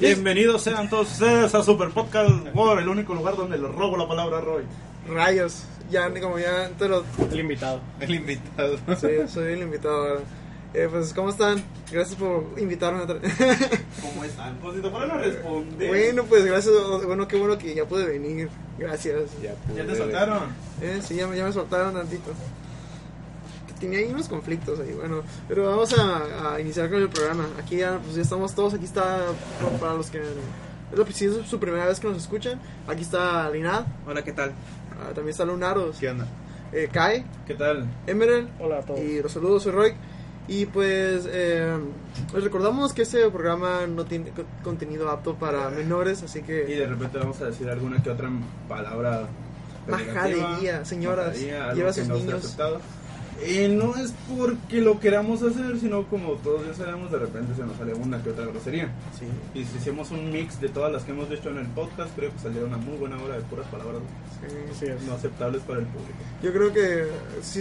Bienvenidos sean todos ustedes a Super Podcast World, el único lugar donde le robo la palabra a Roy. Rayos, ya ni como ya te lo... El invitado. El invitado. Sí, soy el invitado ahora. Eh, pues, ¿cómo están? Gracias por invitarme otra ¿Cómo están? Pues si te a responder. Bueno, pues gracias. Bueno, qué bueno que ya pude venir. Gracias. Ya, ¿Ya te soltaron? Eh, sí, ya, me- ya me soltaron tantito. Tenía ahí unos conflictos ahí, bueno. Pero vamos a, a iniciar con el programa. Aquí ya, pues ya estamos todos. Aquí está, para los que... Es la, si es su primera vez que nos escuchan. Aquí está Linad. Hola, ¿qué tal? ah, también está Lunaros. ¿Qué onda? Eh, Kai. ¿Qué tal? Emerald. Hola a todos. Y los saludos, soy Roy. Y pues eh, les recordamos que este programa no tiene co- contenido apto para menores, así Y que de repente vamos a decir alguna que otra palabra. Majadería, señoras, majadería, lleva a sus no niños. Y no es porque lo queramos hacer, sino como todos ya sabemos, de repente se nos sale una que otra grosería. sí. Y si hicimos un mix de todas las que hemos dicho en el podcast, creo que saldría una muy buena hora de puras palabras sí. no aceptables para el público. Yo creo que sí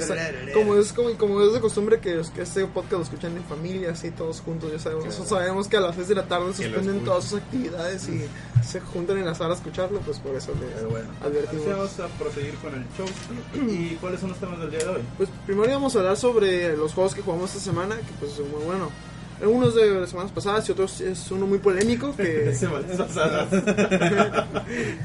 como es como, como es de costumbre que, que este podcast lo escuchan en familia, así todos juntos, ya sabemos. Claro. Sabemos que a las 6 de la tarde suspenden todas sus actividades y se juntan en la sala a escucharlo, pues por eso les Pero bueno, advertimos. vamos a proseguir con el show. ¿Y cuáles son los temas del día de hoy? Pues primero íbamos a hablar sobre los juegos que jugamos esta semana, que pues son muy bueno. Algunos de las semanas pasadas y otros es uno muy polémico que Semanas pasadas.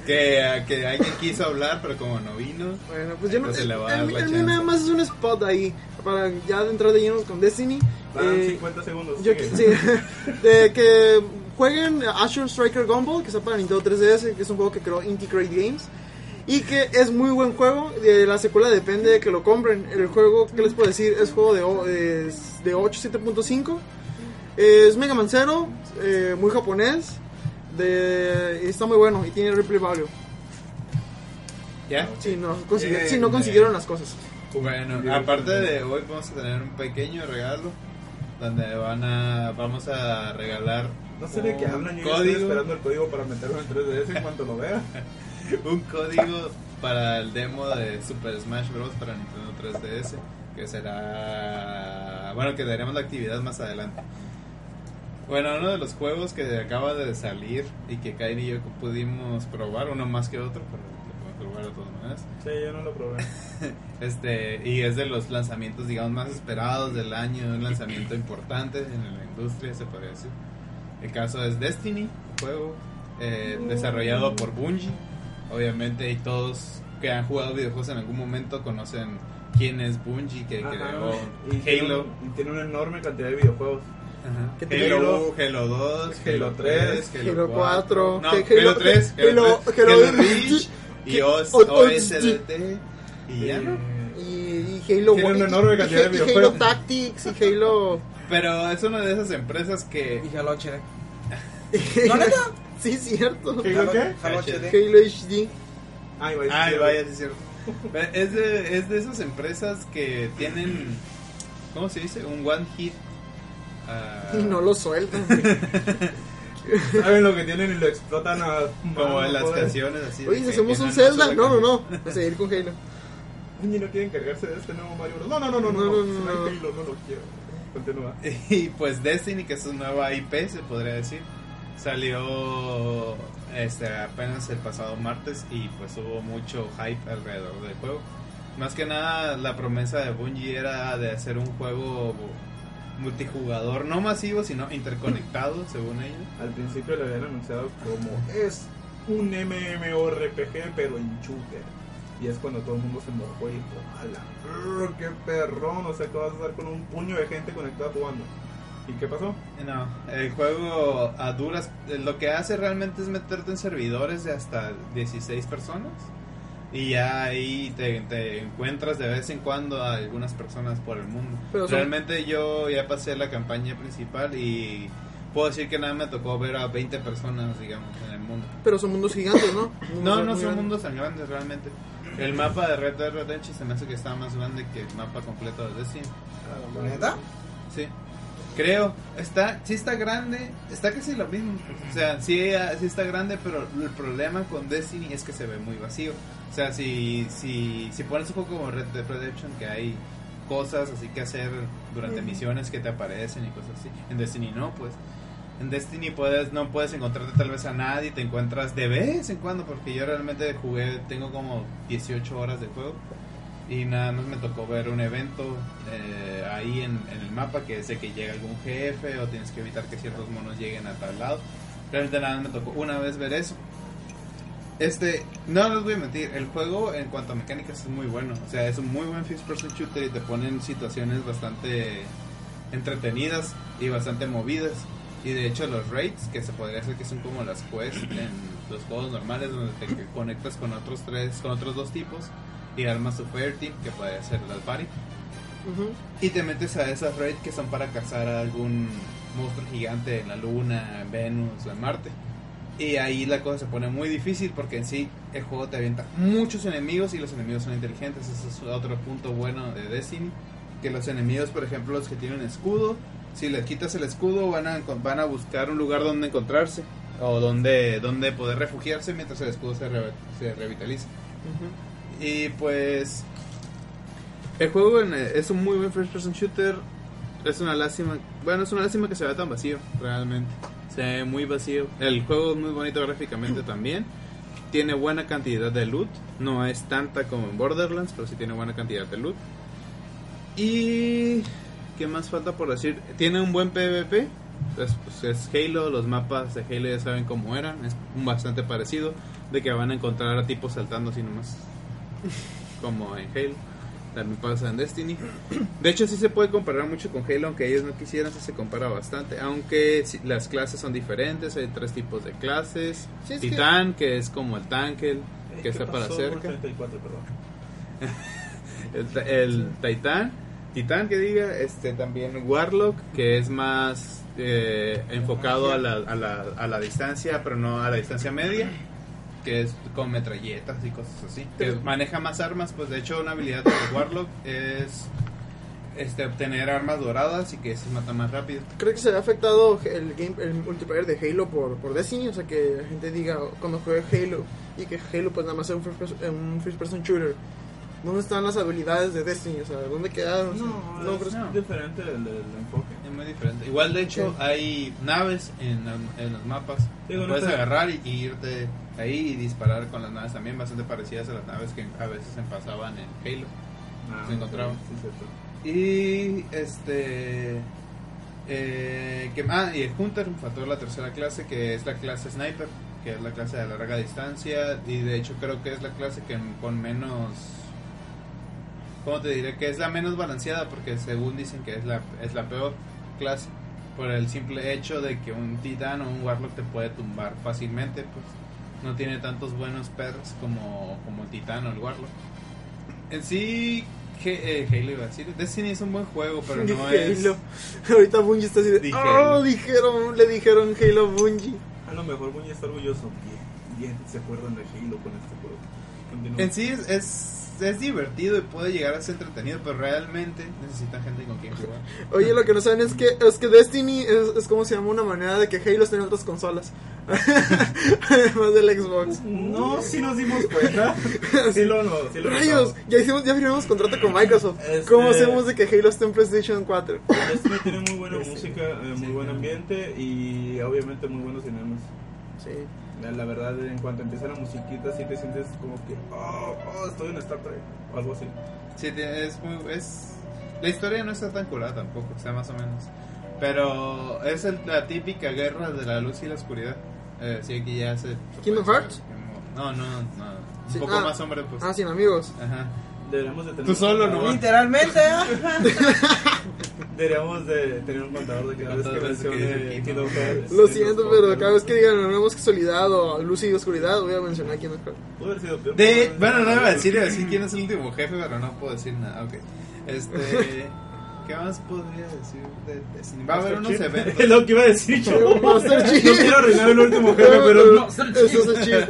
Que, que alguien quiso hablar, pero como no vino. bueno, pues yo no Entonces le va a dar el- la chance. nada más es un spot ahí para ya entrar de lleno con Destiny. Van Eh, 50 segundos. yo, sí, de que jueguen Azure Striker Gumball, que está para Nintendo 3DS, que es un juego que creó Integrate Games. Y que es muy buen juego. De la secuela depende de que lo compren. El juego, ¿qué les puedo decir? Es juego de, es de 8, 7.5. Es Mega Man Zero, eh, muy japonés. De, y está muy bueno y tiene replay value. ¿Ya? Si no, consigue- Bien, si no consiguieron las cosas. Bueno, aparte de hoy vamos a tener un pequeño regalo donde van a vamos a regalar No sé de qué hablan. Yo estoy esperando el código para meterlo en 3DS en cuanto lo vea. un código para el demo de Super Smash Bros para Nintendo 3DS que será bueno que daremos la actividad más adelante. Bueno, uno de los juegos que acaba de salir y que Kairi y yo pudimos probar, uno más que otro, pero lo podemos probar de todas maneras. Sí, yo no lo probé. Este, y es de los lanzamientos, digamos, más esperados del año, un lanzamiento importante en la industria, se podría decir. El caso es Destiny, un juego eh, desarrollado por Bungie. Obviamente, y todos que han jugado videojuegos en algún momento conocen quién es Bungie, que Ajá. creó Y tiene Halo. un- y tiene una enorme cantidad de videojuegos. Ajá. ¿Qué tiene? Halo 1, Halo 2, Halo Halo 3, Halo 4, no, Halo- Halo 3, Halo, Halo- 3, Halo- Halo Reach y Halo- OS, Halo- OSDT. Y ya no. Y, y Halo Tiene una enorme y- cantidad de y Halo videojuegos. Tactics y Halo. Pero es una de esas empresas que Y Halo HD. ¿No, neta? Sí, cierto. ¿Halo qué? Halo HD. Halo HD. Ay, vaya. Ay, vaya, sí es cierto. Es de, es de esas empresas que tienen, ¿cómo se dice? Un one hit. ah, Y no lo sueltan. Saben lo que tienen y lo explotan a. Como en las joder. canciones así. de Oye, si hacemos un Zelda. una No, no, no. A seguir con Halo. Niño, no quieren cargarse de este nuevo Mario Bros. No, no, no, no, no. No, no, no, Si no, no hay no. Halo, no lo quiero. Continúa. Y pues Destiny, que es su nueva IP, se podría decir, salió este apenas el pasado martes y pues hubo mucho hype alrededor del juego. Más que nada la promesa de Bungie era de hacer un juego multijugador, no masivo, sino interconectado, según ellos. Al principio le habían anunciado como es un MMORPG pero en shooter. Y es cuando todo el mundo se mojó y dijo, brr, ¡Qué perrón! O sea, que vas a estar con un puño de gente conectada jugando. ¿Y qué pasó? No, el juego a duras, eh, lo que hace realmente es meterte en servidores de hasta 16 personas. Y ya ahí te, te encuentras de vez en cuando a algunas personas por el mundo. Pero son- Realmente yo ya pasé la campaña principal y puedo decir que nada me tocó ver a 20 personas, digamos, en el mundo. Pero son mundos gigantes, ¿no? No, Mundos no muy son grandes. mundos tan grandes realmente. El mapa de Red Dead Redemption se me hace que está más grande que el mapa completo de Destiny. ¿Neta? Sí. Creo, está, sí está grande, está casi lo mismo. O sea, sí, sí está grande, pero el problema con Destiny es que se ve muy vacío. O sea, si, si, si pones un juego como Red Dead Redemption, que hay cosas así que hacer durante misiones que te aparecen y cosas así. En Destiny no, pues. En Destiny puedes, no puedes encontrarte tal vez a nadie, te encuentras de vez en cuando, porque yo realmente jugué, tengo como 18 horas de juego y nada más me tocó ver un evento eh, ahí en, el mapa que es de que llega algún jefe o tienes que evitar que ciertos monos lleguen a tal lado. Realmente nada más me tocó una vez ver eso. Este, no les voy a mentir, el juego en cuanto a mecánicas es muy bueno. O sea, es un muy buen first person shooter y te ponen situaciones bastante entretenidas y bastante movidas. Y de hecho los raids, que se podría hacer que son como las quests en los juegos normales donde te conectas con otros tres, con otros dos tipos y armas tu fire team, que puede ser las party. Ujú. Y te metes a esas raids que son para cazar a algún monstruo gigante en la luna, en Venus o en Marte. Y ahí la cosa se pone muy difícil porque en sí el juego te avienta muchos enemigos y los enemigos son inteligentes. Ese es otro punto bueno de Destiny. Que los enemigos, por ejemplo, los que tienen escudo, si les quitas el escudo van a, van a buscar un lugar donde encontrarse o donde, donde poder refugiarse mientras el escudo se, re- se revitaliza. Ujú. Y pues el juego en- es un muy buen first person shooter. Es una lástima, bueno, es una lástima que se vea tan vacío, realmente. Se ve muy vacío. El juego es muy bonito gráficamente también. Tiene buena cantidad de loot. No es tanta como en Borderlands, pero sí tiene buena cantidad de loot. Y ¿qué más falta por decir? Tiene un buen PvP. Es, pues, es Halo, los mapas de Halo ya saben cómo eran, es bastante parecido, de que van a encontrar a tipos saltando así nomás como en Halo. También pasa en Destiny. De hecho, sí se puede comparar mucho con Halo, aunque ellos no quisieran, sí se compara bastante. Aunque sí, las clases son diferentes, hay tres tipos de clases. Sí, es que- Titán, que... es como el tanque, Eh, que ¿qué está para cerca. 34, perdón. El, ta- el Titán, Titán que diga, este también Warlock, que es más eh, enfocado a la, a, la, a la distancia, pero no a la distancia media, que es con metralletas y cosas así. Que maneja más armas, pues de hecho una habilidad de Warlock es este obtener armas doradas y que se mata más rápido. ¿Cree que se ha afectado el game, el multiplayer de Halo por, por Destiny? O sea, que la gente diga cuando juegue Halo y que Halo pues nada más es un first person, un first person shooter. ¿Dónde están las habilidades de Destiny? O sea, ¿dónde quedaron? No, no, es pero es- no. diferente el, el enfoque. Es muy diferente. Igual, de hecho, Ok. hay naves en, en los mapas. No Puedes agarrar y, y irte ahí y disparar con las naves también, bastante parecidas a las naves que a veces se pasaban en Halo. Ah, Se encontraban. Sí. Y este. Eh, que, ah, y el Hunter faltó la tercera clase, que es la clase Sniper, que es la clase de larga distancia. Y de hecho, creo que es la clase que con menos. ¿Cómo te diré? Que es la menos balanceada, porque según dicen que es la, es la peor clase. Por el simple hecho de que un titán o un warlock te puede tumbar fácilmente, pues no tiene tantos buenos perks como, como el titán o el warlock. En sí, He- eh, Halo iba a decir, Destiny es un buen juego, pero no es... Halo. Ahorita Bungie está así de. Dije ¡Oh! Dijeron, le dijeron Halo Bungie. A lo mejor Bungie está orgulloso. Bien, bien, se acuerdan de Halo con este juego. Continúa. En sí es, es, es divertido y puede llegar a ser entretenido, pero realmente necesitan gente con quien jugar. Oye, lo que no saben es que, es que Destiny es, es como se llama una manera de que Halo esté en otras consolas. Además del Xbox. No, si nos dimos cuenta. sí lo, no, sí lo Rayos, ya hicimos, ya firmamos contrato con Microsoft. Este- ¿Cómo hacemos de que Halo esté en PlayStation 4? Destiny tiene muy buena música, eh, muy buen ambiente y obviamente muy buenos cinemas. Sí. La, verdad, en cuanto empieza la musiquita, sí te sientes como que, oh, oh, estoy en Star Trek o algo así. Sí, es muy... Es, La historia no está tan curada tampoco, está más o menos. Pero es el- la típica guerra de la luz y la oscuridad. Eh, sí, aquí ya se... ¿Kingdom Hearts? No, no, no. Un Sí, poco ah. más hombre, pues. Ah, sin amigos. Ajá. Deberíamos de tener Tú solo, ¿no? Literalmente, ¿ah? Deberíamos de tener un contador de cada vez que de que mencione. Lo en siento, pero cada vez que digan hablamos casualidad o luz y oscuridad, voy a mencionar quién es. Pudo haber sido peor. De, bueno, no iba a decir, iba a decir quién es el último jefe, pero no puedo decir nada. Ok. Este. ¿Qué más podría decir de Destiny? Va a haber unos Master Chief. eventos. Es lo que iba a decir yo. Master Chief. No quiero arruinar el último jefe, pero no. El chiste.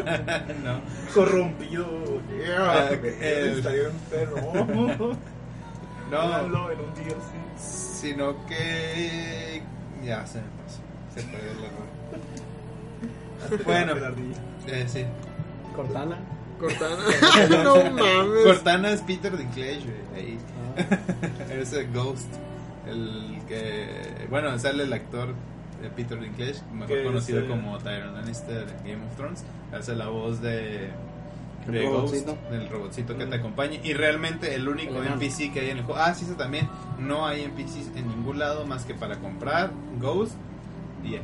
no. Corrompido. Ah, Yeah, el- Estaría enfermo. No, en un día así. sino que. Ya se me pasó. Se perdió el error. Bueno, eh, sí. Cortana. Cortana. no mames. Cortana es Peter Dinklage, güey, ahí. Ese Ghost. El que. Bueno, sale el actor de Peter Dinklage, mejor conocido es, eh, como Tyrion Lannister en Game of Thrones. Hace la voz de. De Ghost, del robotcito que te acompaña. Y realmente el único El. NPC que hay en el juego. Ah, sí, eso también. No hay NPCs en ningún lado más que para comprar Ghost y ya.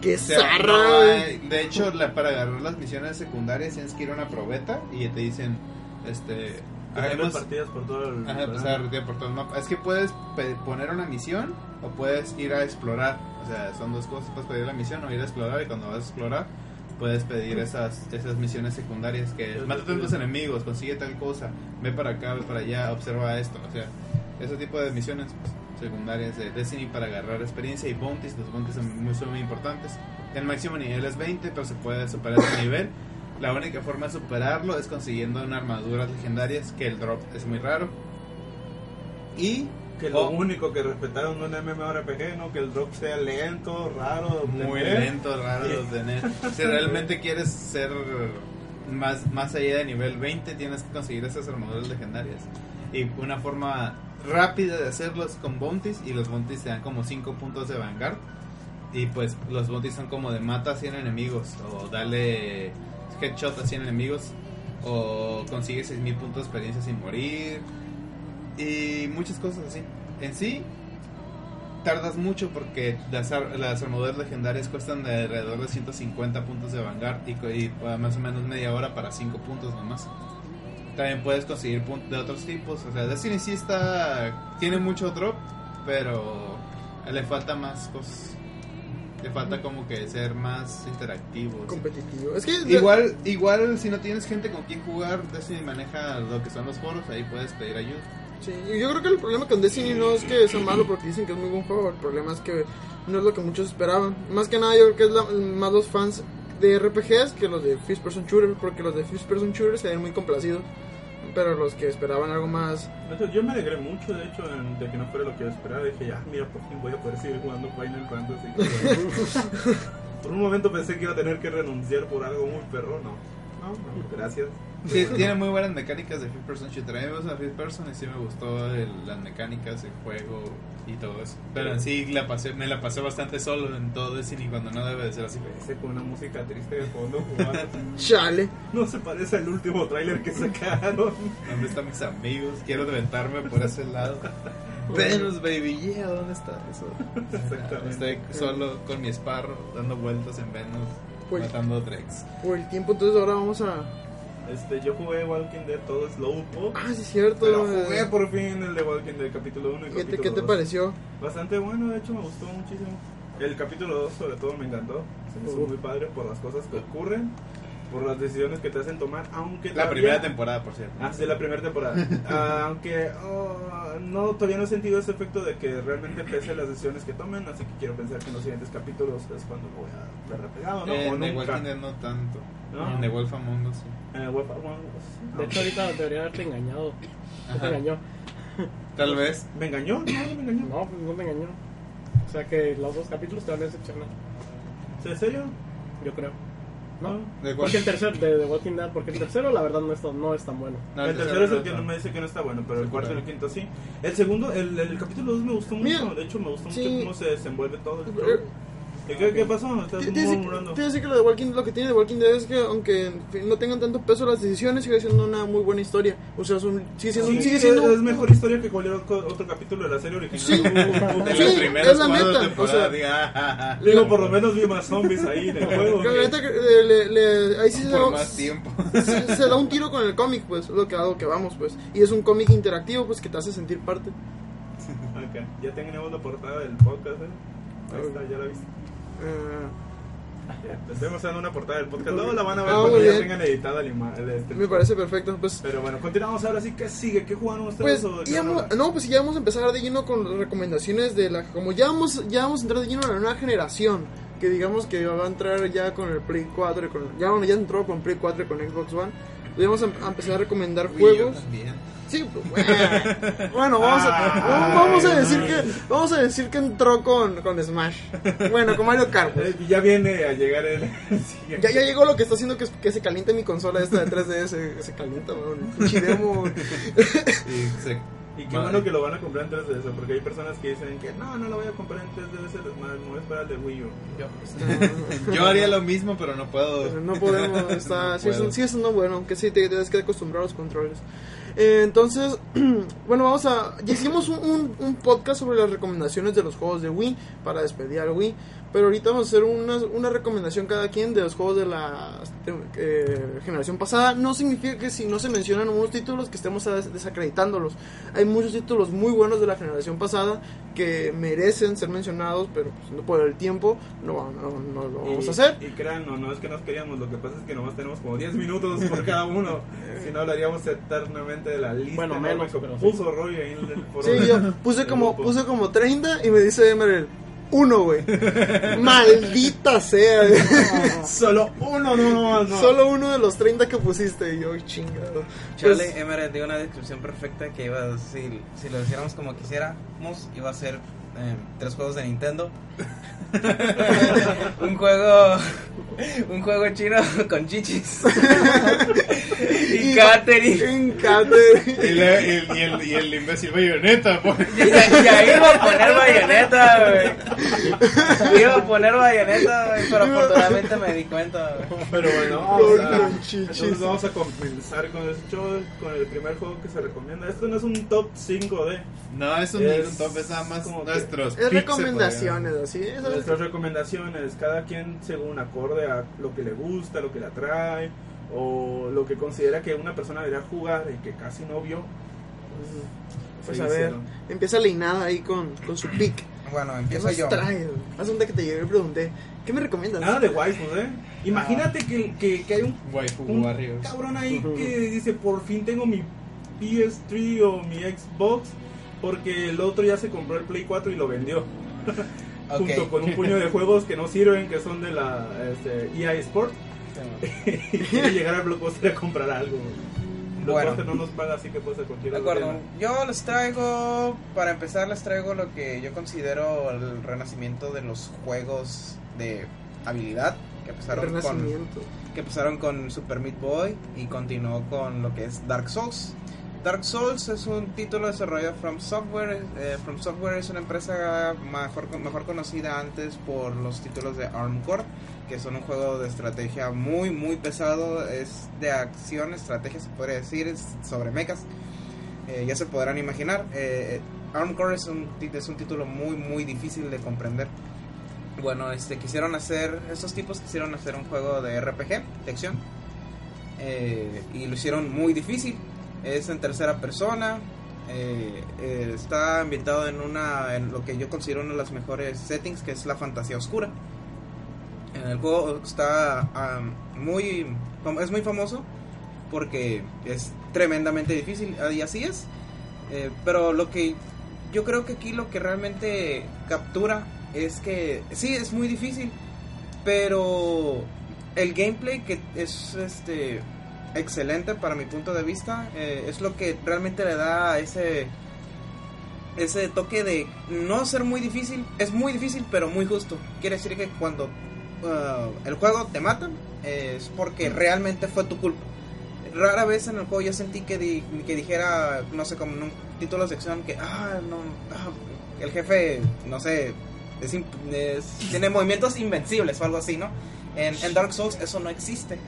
Qué O sea, zarra, no güey. hay- de hecho, la- para agarrar las misiones secundarias tienes que ir a una probeta y te dicen, este, hagamos- partidas por todo el. Ajá, pues, por todo el mapa. Es que puedes poner una misión o puedes ir a explorar. O sea, son dos cosas. Puedes pedir la misión o ir a explorar. Y cuando vas a explorar, puedes pedir esas, esas misiones secundarias que es, mátate a tus enemigos, consigue tal cosa, ve para acá, ve para allá, observa esto. O sea, ese tipo de misiones pues, secundarias de Destiny para agarrar experiencia y bounties. Los bounties son muy, son muy importantes. El máximo nivel es 20, pero se puede superar ese nivel. La única forma de superarlo es consiguiendo una armadura legendarias, que el drop es muy raro. Y Que lo Oh. único que respetaron en un MMORPG, ¿no? Que el drop sea lento, raro, muy de- lento, raro de tener. Si realmente quieres ser más, más allá de nivel 20, tienes que conseguir esas armaduras legendarias. Y una forma rápida de hacerlo es con bounties, y los bounties te dan como 5 puntos de vanguard. Y pues los bounties son como de mata a 100 enemigos, o dale headshot a 100 enemigos, o consigue 6000 puntos de experiencia sin morir, y muchas cosas así. En sí, tardas mucho porque las, ar- las armaduras legendarias cuestan de alrededor de 150 puntos de vanguard y, uh, más o menos media hora para 5 puntos nomás. También puedes conseguir puntos de otros tipos. O sea, Destiny sí está. Tiene mucho drop, pero le falta más cosas. Le falta como que ser más interactivo. Competitivo. Es que. Igual, igual si no tienes gente con quien jugar, Destiny maneja lo que son los foros, ahí puedes pedir ayuda. Sí, y yo creo que el problema con Destiny no es que sea malo porque dicen que es muy buen juego, el problema es que no es lo que muchos esperaban. Más que nada yo creo que es la- más los fans de RPGs que los de First Person Shooter, porque los de First Person Shooter se ven muy complacidos, pero los que esperaban algo más... Yo me alegré mucho, de hecho, en- de que no fuera lo que yo esperaba. Dije, ya, mira, por fin voy a poder seguir jugando Final Fantasy. por un momento pensé que iba a tener que renunciar por algo muy perro. No, no, no, gracias. Sí, tiene muy buenas mecánicas de Fifth Person Shooter. A mí me gusta Fifth Person y sí me gustó el- las mecánicas, el juego y todo eso. Pero en sí la pasé, me la pasé bastante solo en todo Destiny cuando no debe de ser así. Ese con una música triste de fondo jugando. Chale. No se parece al último tráiler que sacaron. ¿Dónde están mis amigos? Quiero deventarme por ese lado. Venus, baby, yeah, ¿dónde está eso? Exactamente. Estoy solo con mi Sparrow dando vueltas en Venus, Pues- matando Drex. Por el tiempo, entonces ahora vamos a... Este, yo jugué Walking Dead todo Slowpoke. Ah, sí es cierto. Pero eh, jugué por fin el de Walking Dead capítulo 1 y ¿Qué te, capítulo ¿Qué te 2. pareció? Bastante bueno, de hecho me gustó muchísimo. El capítulo 2 sobre todo me encantó. Se me hizo muy padre por las cosas que ocurren, por las decisiones que te hacen tomar, aunque La todavía- primera temporada, por cierto. Ah, sí, la primera temporada. Ah, aunque oh, no, todavía no he sentido ese efecto de que realmente pese las decisiones que tomen, así que quiero pensar que en los siguientes capítulos es cuando voy a verla pegado, ¿no? o en The nunca. Walking Dead no tanto. ¿No? En The Wolf Among Us sí. Eh, Wolf Among Us, De hecho, ahorita debería haberte engañado. No te engañó. Tal vez. ¿Me engañó? No, no me engañó. No, pues no te engañó. O sea que los dos capítulos te van a decepcionar. ¿En serio? Yo creo. ¿No? ¿De cuál? Porque el tercero, de The Walking Dead, porque el tercero la verdad no es, tan- no es tan bueno. No, el tercero es el que no me dice que no está bueno, pero el cuarto y el quinto sí. El segundo, el, el capítulo 2 me gustó mucho. Mira, de hecho, me gustó sí. mucho cómo se desenvuelve todo. el ¿Y qué, qué pasó? Estás Te- murmurando. que lo, de Walking, lo que tiene de Walking Dead es que aunque no tengan tanto peso las decisiones, sigue siendo una muy buena historia. O sea, es un- sigue siendo, Sí, sigue siendo es mejor historia que cualquier otro capítulo de la serie original. Sí. Uh, uh, uh. Sí, es la neta, o sea, diga, "Ah, ah, ah". Digo, por lo menos vi más zombies ahí en el juego. Le- le- le- ahí sí se da, más tiempo. se, se da un tiro con el cómic, pues, lo que, lo que vamos, pues. Y es un cómic interactivo, pues, que te hace sentir parte. Ok, Ya tenemos la portada del podcast, ¿eh? Ahí está, ya la viste. Eh, estoy mostrando una portada del podcast. Luego la van a ver Ah, cuando ya bien. tengan editada imagen. Este. me parece perfecto, pues. Pero bueno, continuamos ahora sí. ¿Qué sigue? ¿Qué jugaron ustedes? Pues, o de qué ya van a vamos- hablar? no, pues ya vamos a empezar de lleno con recomendaciones de la... Como ya vamos, ya vamos a entrar de lleno a la nueva generación, que digamos que va a entrar ya con el Play 4, y con, ya, bueno, ya entró con Play 4 y con Xbox One. Y vamos a, empezar a recomendar juegos. Sí, pues, bueno, bueno, vamos a, vamos a decir que vamos a decir que entró con, con Smash. Bueno, con Mario Kart. pues. Ya viene a llegar el. Ya, ya llegó lo que está haciendo que, que se caliente mi consola esta de 3DS. Se calienta. Pinche demo. Y qué Madre. bueno que lo van a comprar en 3DS, porque hay personas que dicen que no, no lo voy a comprar en 3DS, es más, me voy a esperar el de Wii U. Yo haría lo mismo, pero no puedo. Pero no podemos, está, No sí, es, puedo. sí es no bueno, que sí te tienes que acostumbrar a los controles. Eh, entonces, bueno, vamos a. Ya hicimos un, un- un podcast sobre las recomendaciones de los juegos de Wii para despedir al Wii. Pero ahorita vamos a hacer una, una recomendación cada quien de los juegos de la eh, generación pasada. No significa que si no se mencionan unos títulos que estemos des- desacreditándolos. Hay muchos títulos muy buenos de la generación pasada que merecen ser mencionados, pero pues, no por el tiempo no, no, no lo vamos y, a hacer. Y crean, no, no es que nos queríamos, lo que pasa es que nomás tenemos como 10 minutos por cada uno. si no, hablaríamos eternamente de la lista. Bueno, menos, que pero puso Roy ahí en el foro Sí, yo puse como, puse como 30 y me dice Emerald, uno, güey. Maldita sea. güey. Solo uno, no, no, no. Solo uno de los 30 que pusiste y yo, chingado. Charlie Pues, Emerald dio una descripción perfecta que iba a si, si lo hiciéramos como quisiéramos, iba a ser eh, tres juegos de Nintendo. un juego un juego chino con chichis. y catering. Y, la- y el, y el, y el imbécil bayoneta, pues. Y, y ahí iba a poner bayoneta, güey. Iba a poner bayoneta, pero afortunadamente me di cuenta. Pero bueno, vamos a, entonces vamos a comenzar con el show, con el primer juego que se recomienda. Esto no es un top 5D. No, es un, Es un top, es nada más como nuestros. Es recomendaciones, así. es- Nuestras recomendaciones, cada quien según acorde a lo que le gusta, lo que le atrae, o lo que considera que una persona debería jugar y que casi no vio. Pues se a ver, hicieron. empieza Leinada ahí con, con su pick. Bueno, ¿Qué empiezo yo. Hace un día que te llegué y pregunté, ¿qué me recomiendas? Nada de waifus, ¿eh? Imagínate que, que, que hay un, Waifu un cabrón ahí que dice, por fin tengo mi PS3 o mi Xbox, porque el otro ya se compró el Play 4 y lo vendió. Junto con un puño de juegos que no sirven, que son de la este, EA Sport. y quiere llegar al Blockbuster a comprar algo. Blockbuster no nos paga, así que puede ser cualquier De acuerdo. tema. Yo les traigo, para empezar, les traigo lo que yo considero el renacimiento de los juegos de habilidad que empezaron con que empezaron con Super Meat Boy y continuó con lo que es Dark Souls. Dark Souls es un título desarrollado From Software. eh, From Software es una empresa mejor, mejor conocida antes por los títulos de Arm Core, que son un juego de estrategia muy, muy pesado. Es de acción, estrategia se podría decir, es sobre mechas. Eh, ya se podrán imaginar. Eh, Arm Core es un, es un título muy, muy difícil de comprender. Bueno, este quisieron hacer, estos tipos quisieron hacer un juego de RPG, de acción, eh, y lo hicieron muy difícil. Es en tercera persona, eh, eh, está ambientado en una, en lo que yo considero una de las mejores settings, que es la fantasía oscura. En el juego está am, muy, es muy famoso porque es tremendamente difícil y así es. Eh, pero lo que yo creo que aquí lo que realmente captura es que sí es muy difícil, pero el gameplay que es este excelente para mi punto de vista eh, es lo que realmente le da ese ese toque de no ser muy difícil, es muy difícil pero muy justo. Quiere decir que cuando uh, el juego te mata es porque realmente fue tu culpa. Rara vez en el juego yo sentí que, di- que dijera, no sé, como en un título de sección que, ah, no, ah, el jefe, no sé, es es- tiene movimientos invencibles o algo así, ¿no? En, en Dark Souls eso no existe.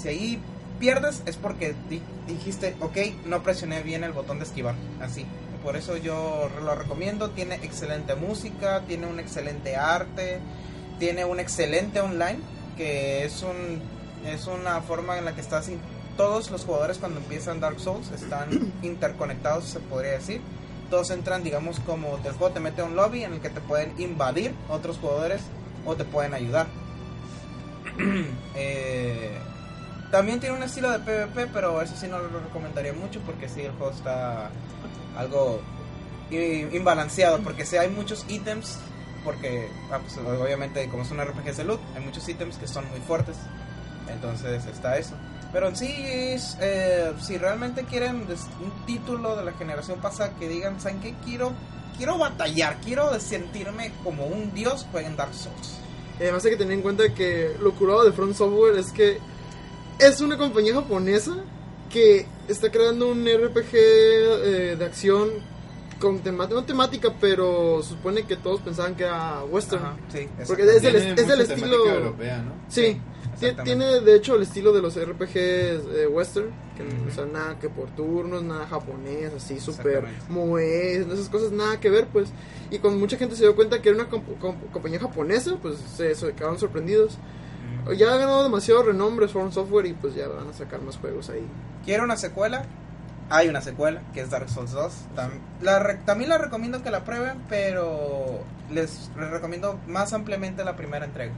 Si ahí pierdes es porque di- dijiste, ok, no presioné bien el botón de esquivar, así. Por eso yo lo recomiendo, tiene excelente música, tiene un excelente arte, tiene un excelente online, que es un es una forma en la que estás todos los jugadores cuando empiezan Dark Souls están interconectados, se podría decir. Todos entran, digamos, como el juego te mete a un lobby en el que te pueden invadir otros jugadores o te pueden ayudar. Eh, también tiene un estilo de PvP, pero eso sí no lo recomendaría mucho porque sí, el juego está algo imbalanceado. Porque sí hay muchos ítems, porque ah, pues, obviamente como es un RPG de loot, hay muchos ítems que son muy fuertes. Entonces está eso. Pero en sí, eh, si realmente quieren un título de la generación pasada que digan, ¿saben qué? Quiero, quiero batallar, quiero sentirme como un dios, jueguen Dark Souls. Además hay que tener en cuenta que lo curado de Front Software es que es una compañía japonesa que está creando un RPG eh, de acción con temática, no temática, pero supone que todos pensaban que era western. Ajá, sí, Porque es del, Tiene es del mucha estilo... europea, ¿no? Sí, Sí, tiene de hecho el estilo de los RPGs eh, western, que o sea, nada que por turnos, nada japonés, así súper moe, esas cosas nada que ver, pues. Y cuando mucha gente se dio cuenta que era una comp- comp- compañía japonesa, pues se, se quedaron sorprendidos. Ya ha ganado demasiado renombre Swarm Software y pues ya van a sacar más juegos ahí. ¿Quiero una secuela? Hay una secuela, que es Dark Souls 2. Tam- la re- también la recomiendo que la prueben, pero les, les recomiendo más ampliamente la primera entrega.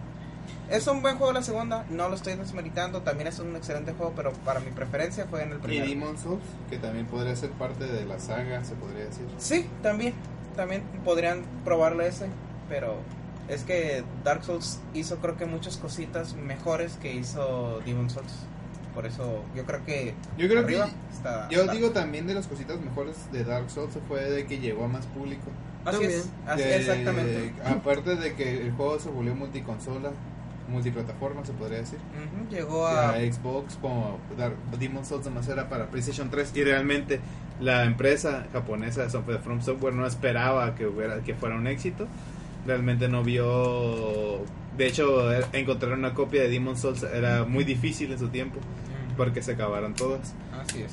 Es un buen juego la segunda, no lo estoy desmeritando, también es un excelente juego, pero para mi preferencia fue en el Y primero. Demon Souls, que también podría ser parte de la saga, se podría decir. Sí, también, también podrían probarlo ese, pero es que Dark Souls hizo creo que muchas cositas mejores que hizo Demon Souls. Por eso yo creo que Yo creo arriba que está Yo Dark. digo también de las cositas mejores de Dark Souls fue de que llegó a más público. así es, También. así De- exactamente. Aparte de que el juego se volvió multiconsola, multiplataforma se podría decir. Llegó A a Xbox como Dark, Demon Souls además era para PlayStation 3 y realmente la empresa japonesa de Software From Software no esperaba que hubiera que fuera un éxito. Realmente no vio de hecho eh, encontrar una copia de Demon Souls era muy difícil en su tiempo porque se acabaron todas. Así es.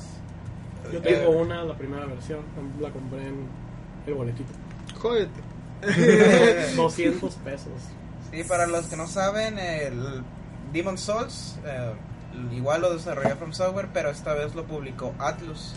Yo tengo una, la primera versión, la compré en el boletito. Joder. 200 pesos. Sí, para los que no saben, el Demon Souls eh, igual lo desarrolló From Software, pero esta vez lo publicó Atlus.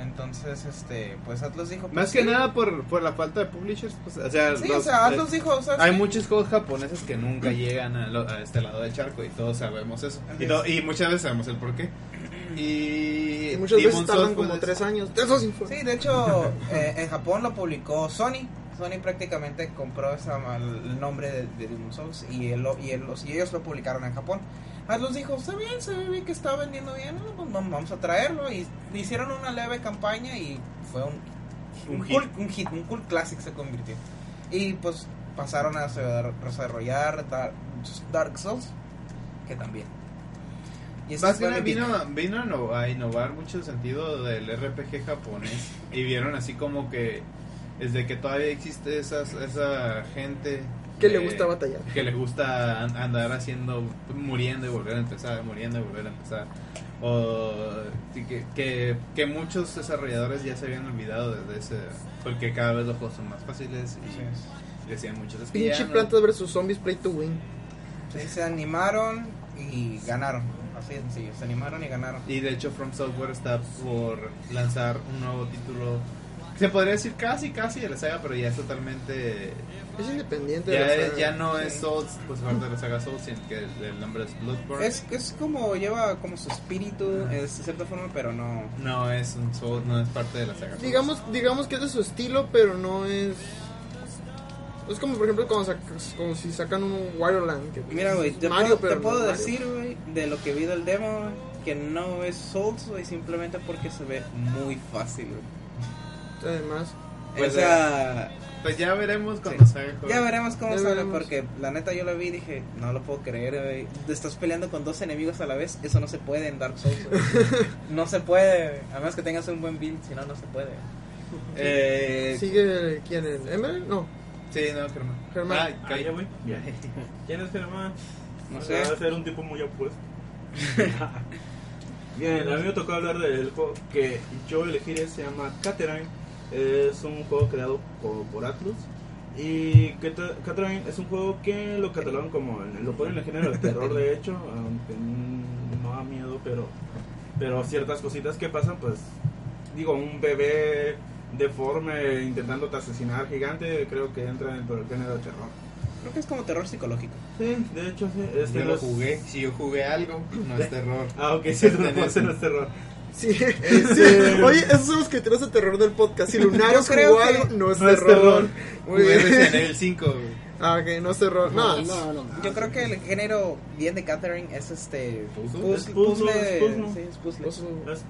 Entonces, este, pues Atlus dijo, pues, Más que sí. nada por, por la falta de publishers, pues, o sea, Sí, los- o sea, eh, Atlus dijo, o sea, Hay sí. muchos juegos japoneses que nunca llegan a, lo- a este lado del charco y todos sabemos eso. Y, muchas veces sabemos el porqué. Y, Y muchas veces tardan como pues, tres años. Eso sí fue. Sí, de hecho, eh, en Japón lo publicó Sony. Sony prácticamente compró esa, el nombre de, de Demon Souls y, él lo- y, él los- y ellos lo publicaron en Japón. Atlus dijo, está bien, se ve bien que está vendiendo bien, no, pues vamos a traerlo. Y hicieron una leve campaña y fue un, Un un, hit. cult, un hit, un cult classic se convirtió. Y pues pasaron a desarrollar- desarrollar Dar- Dark Souls, que también. Y Más que vino, vino a innovar mucho el sentido del RPG japonés y vieron así como que desde que todavía existe esas, esa gente Que le gusta batallar. que le gusta an- andar haciendo muriendo y volver a empezar muriendo y volver a empezar o sí, que, que, que muchos desarrolladores ya se habían olvidado desde ese porque cada vez los juegos son más fáciles y es. decían muchos "Es que Pinche no- Plantas vs Zombies Play to Win. Sí, se animaron y ganaron. Así de sencillo, se animaron y ganaron. Y de hecho From Software está por lanzar un nuevo título. Se podría decir casi, casi de la saga, pero ya es totalmente... Es independiente de Ya, la es- saga. ya no es Sí. Souls, pues parte de la saga Souls, sino que el, el nombre es Bloodborne. Es, es como lleva como su espíritu, es de cierta forma, pero no. No es un Souls, no es parte de la saga Souls. Digamos, digamos que es de su estilo, pero no es. Es como, por ejemplo, cuando sacas- como si sacan un Wireland. Que Mira, güey, te Mario, puedo, te no puedo Mario. decir, güey, de lo que vi del demo, güey, que no es Souls, güey, simplemente porque se ve muy fácil, güey. Además, Pues, o sea, Pues ya veremos cuando Sí. salga ya veremos cómo Ya sale, veremos. porque la neta yo lo vi y dije, no lo puedo creer, güey. Estás peleando con dos enemigos a la vez, eso no se puede en Dark Souls. No se puede, a menos que tengas un buen build, si no, no se puede. Eh, ¿sigue quién? ¿El Emerald? No. Sí, no, Germán. Germán. Ay, Ah, calla, ya, güey. ¿Quién es Germán? No Ah, sé. Debe ser un tipo muy apuesto. Bien, a mí me tocó hablar del juego que yo elegiré, se llama Catherine. Es un juego creado por, por Atlus. Y Catherine es un juego que lo catalogan como, lo ponen en el género de terror de hecho, aunque no da miedo, pero, pero ciertas cositas que pasan, pues, digo, un bebé deforme intentando asesinar gigante, creo que entra dentro del género de terror. Creo que es como terror psicológico. Sí, de hecho, sí. Este Yo lo jugué. Si yo jugué algo, no es terror. Ah, ok, sí, no, no, no es terror. Sí. sí. Oye, esos son los criterios de terror del podcast. Si Lunaros jugó que algo, no es no es terror. terror. Muy bien. Resident Evil 5. güey. Ah, ok, no es terror. No, no, no. Yo creo que el género bien de Catherine es este. ¿Puzzle? Es Puzzle. Sí, es puzzle.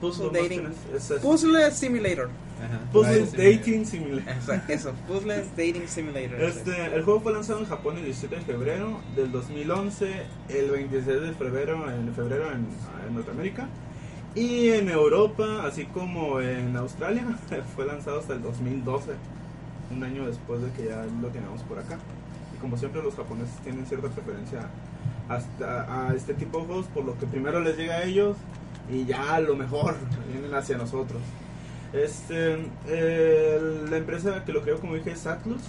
Puzzle. Es dating. que Puzzle Simulator. Ajá. Puzzle Dating Simulator. Exacto, eso. Puzzle Dating Simulator. Este, el juego fue lanzado en Japón el 17 de febrero del 2011, el 26 de febrero en febrero en, en Norteamérica y en Europa, así como en Australia, fue lanzado hasta el 2012, un año después de que ya lo teníamos por acá. Y como siempre los japoneses tienen cierta preferencia hasta a este tipo de juegos, por lo que primero les llega a ellos y ya a lo mejor vienen hacia nosotros. Este, eh, la empresa que lo creó, como dije, es Atlus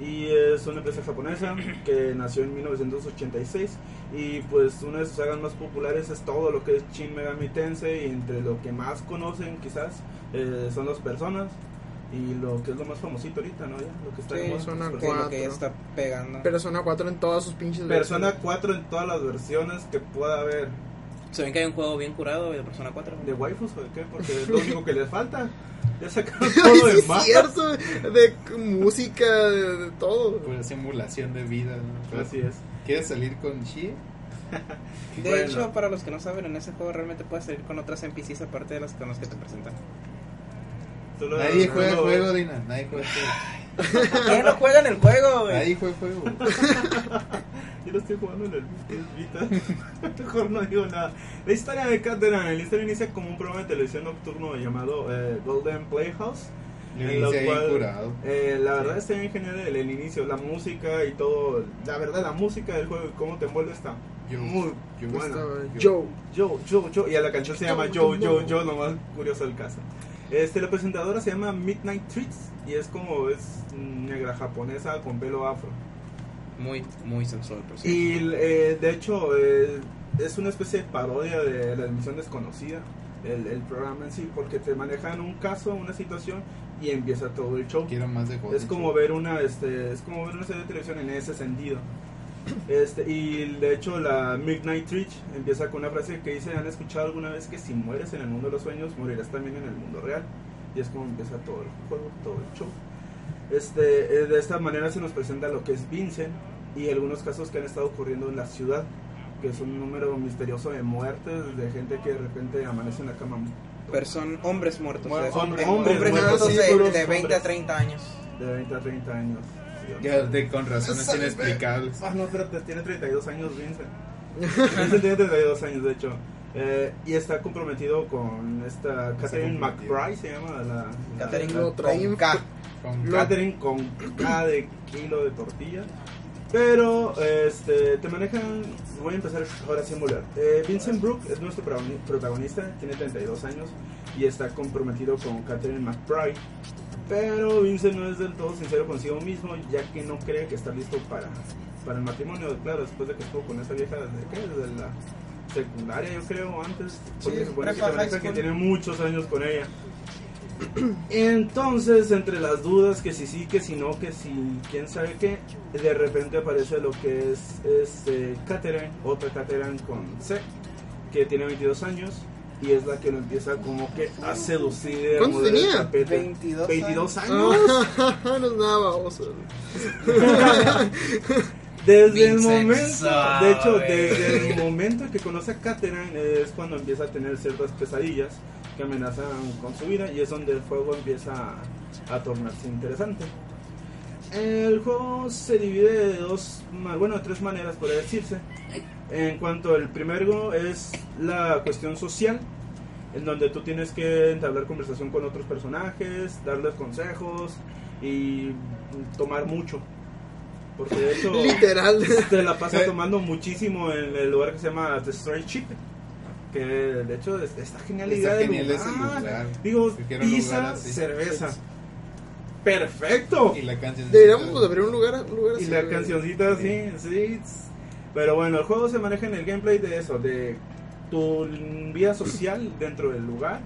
y es una empresa japonesa que nació en 1986 y pues una de sus sagas más populares es todo lo que es Shin Megami Tensei y entre lo que más conocen quizás eh, son las personas y lo que es lo más famosito ahorita, ¿no? Ya, lo que está Sí, Persona pues, Que es lo que cuatro. ya está pegando. Persona 4 en todas sus pinches Persona versiones. 4 en todas las versiones que pueda haber Se ven que hay un juego bien curado de Persona 4. de waifus o de qué, porque es lo único que les falta. Ya sacaron todo de es más. cierto, de música, de, de todo. Pura simulación de vida. ¿no? Así es. ¿Quieres salir con Shie? De Bueno. hecho, para los que no saben, en ese juego realmente puedes salir con otras NPCs aparte de las con las que te presentan. Nadie juega el juego, Dina. Nadie juega el juego. ¿Quién no juega en el juego, güey? Nadie juega el juego. Yo lo estoy jugando en el Vita. Mejor no digo nada. La historia de Catherine. La historia inicia como un programa de televisión nocturno llamado eh, Golden Playhouse. En lo cual, curado. eh, la verdad está bien genial el, el inicio, la música y todo. La verdad, la música del juego y cómo te envuelve está Yo- muy yo buena. Joe. Joe, Joe, Joe. Y a la canción se llama Joe, Joe, Joe, lo más curioso del caso. Este, la presentadora se llama Midnight Treats y es como es negra japonesa con pelo afro. Muy, muy sensual, por. Y eh, de hecho eh, es una especie de parodia de la emisión desconocida, el, el programa en sí, porque te manejan un caso, una situación y empieza todo el show. Quiero más de juego. Es como ver una, este, es como ver una serie de televisión en ese sentido. Este, y de hecho la Midnight Reach empieza con una frase que dice, ¿han escuchado alguna vez que si mueres en el mundo de los sueños, morirás también en el mundo real? Y es como empieza todo el juego, todo el show. Este, eh, de esta manera se nos presenta lo que es Vincent y algunos casos que han estado ocurriendo en la ciudad, que es un número misterioso de muertes, de gente que de repente amanece en la cama Person, hombres muertos. Bueno, o sea, hombres- hom- hombres hombres muertos, muertos sí, de, de 20 a hombres. 30 años. de 20 a 30 años. Ya, de, con razones inexplicables. Ah, no, espérate, tiene 32 años Vincent. Vincent tiene 32 años, de hecho. Eh, y está comprometido con esta Catherine. McBride, se llama la. la- Catherine con K. Catherine con K de kilo de tortilla. Pero este, te manejan. Voy a empezar ahora sí a. Eh, Vincent Brook es nuestro protagoni- protagonista, tiene 32 años y está comprometido con Catherine McBride. Pero Vincent no es del todo sincero consigo mismo, ya que no cree que está listo para, para el matrimonio. Claro, después de que estuvo con esa vieja desde, ¿qué? desde la secundaria, yo creo, antes. Porque se supone que que tiene muchos años con ella. Entonces, entre las dudas, que si sí, que si no, que si quién sabe qué, de repente aparece lo que es este, Catherine, otra Catherine con C, que tiene 22 años y es la que lo empieza como que a seducir. a ¿Cuántos mover el tenía? tapete. 22 22 años. No es nada baboso. Desde el momento, de hecho, desde el momento en que conoce a Catherine es cuando empieza a tener ciertas pesadillas que amenazan con su vida y es donde el juego empieza a, a tornarse interesante. El juego se divide de dos, bueno, de tres maneras, podría decirse. En cuanto al primero es la cuestión social, en donde tú tienes que entablar conversación con otros personajes, darles consejos y tomar mucho. Porque de hecho Literal. te la pasas Sí. tomando muchísimo en el lugar que se llama The Stray Chip. Que de hecho es- está genial idea genial ese lugar. lugar. Digo, pizza, cerveza. Perfecto. Y la canción. Deberíamos de abrir un lugar, un lugar Y la cancioncita así, sí. Pero bueno, el juego se maneja en el gameplay de eso, de tu vida social dentro del lugar,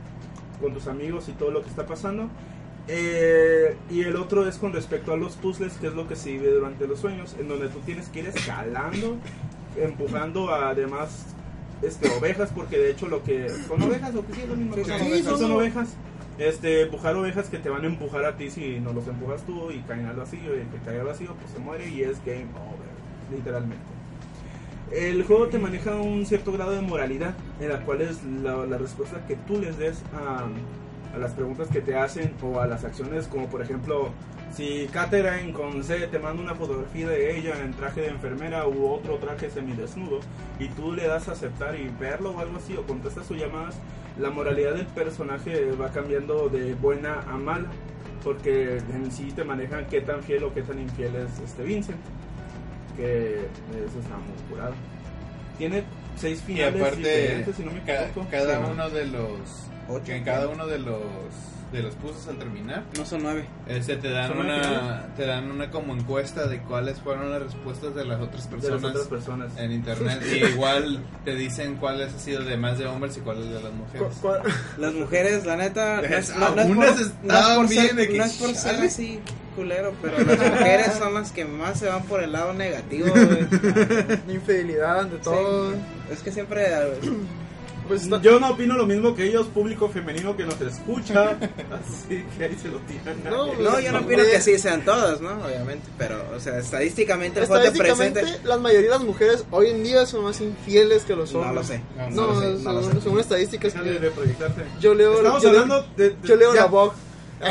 con tus amigos y todo lo que está pasando. Eh, y el otro es con respecto a los puzzles, que es lo que se vive durante los sueños, en donde tú tienes que ir escalando, empujando a además este, ovejas, porque de hecho lo que... ¿Son ovejas o qué sí, es lo mismo? Sí, que son ovejas. Son ovejas. Este, empujar ovejas que te van a empujar a ti si no los empujas tú y caen al vacío y el que cae al vacío pues se muere y es game over, literalmente. El juego te maneja un cierto grado de moralidad en la cual es la, la respuesta que tú les des a, a las preguntas que te hacen o a las acciones como por ejemplo si Catherine con C te manda una fotografía de ella en traje de enfermera u otro traje semidesnudo y tú le das a aceptar y verlo o algo así o contestas sus llamadas, la moralidad del personaje va cambiando de buena a mala porque en sí te manejan qué tan fiel o qué tan infiel es este Vincent que eso está muy curado. Tiene seis Y finales aparte, diferentes, si no me ca- equivoco. cada Sí. uno de los. Ocho. Que en cada uno de los. De los puzzles al terminar, No son nueve. este, te dan ¿Son nueve una te dan una como encuesta de cuáles fueron las respuestas de las otras de las personas otras personas. en internet y igual te dicen cuáles ha sido de más de hombres y cuáles de las mujeres. Las mujeres, la neta, no es, no- no es Algunas por, no es por bien ser, de que no es por ser chale. así culero, pero las mujeres son las que más se van por el lado negativo, güey. Infidelidad ante todo. Sí. Es que siempre Pues está- Yo no opino lo mismo que ellos, público femenino que nos escucha. Así que ahí se lo tiran. No. No, yo no opino que así sean todas, ¿no? Obviamente, pero, o sea, estadísticamente el juego te Estadísticamente, presenta... la mayoría de las mujeres hoy en día son más infieles que los No hombres. lo sé. No, No, lo sé, no lo son, sé. son estadísticas que de yo leo. Estamos yo leo- hablando de, de- yo leo ya. la.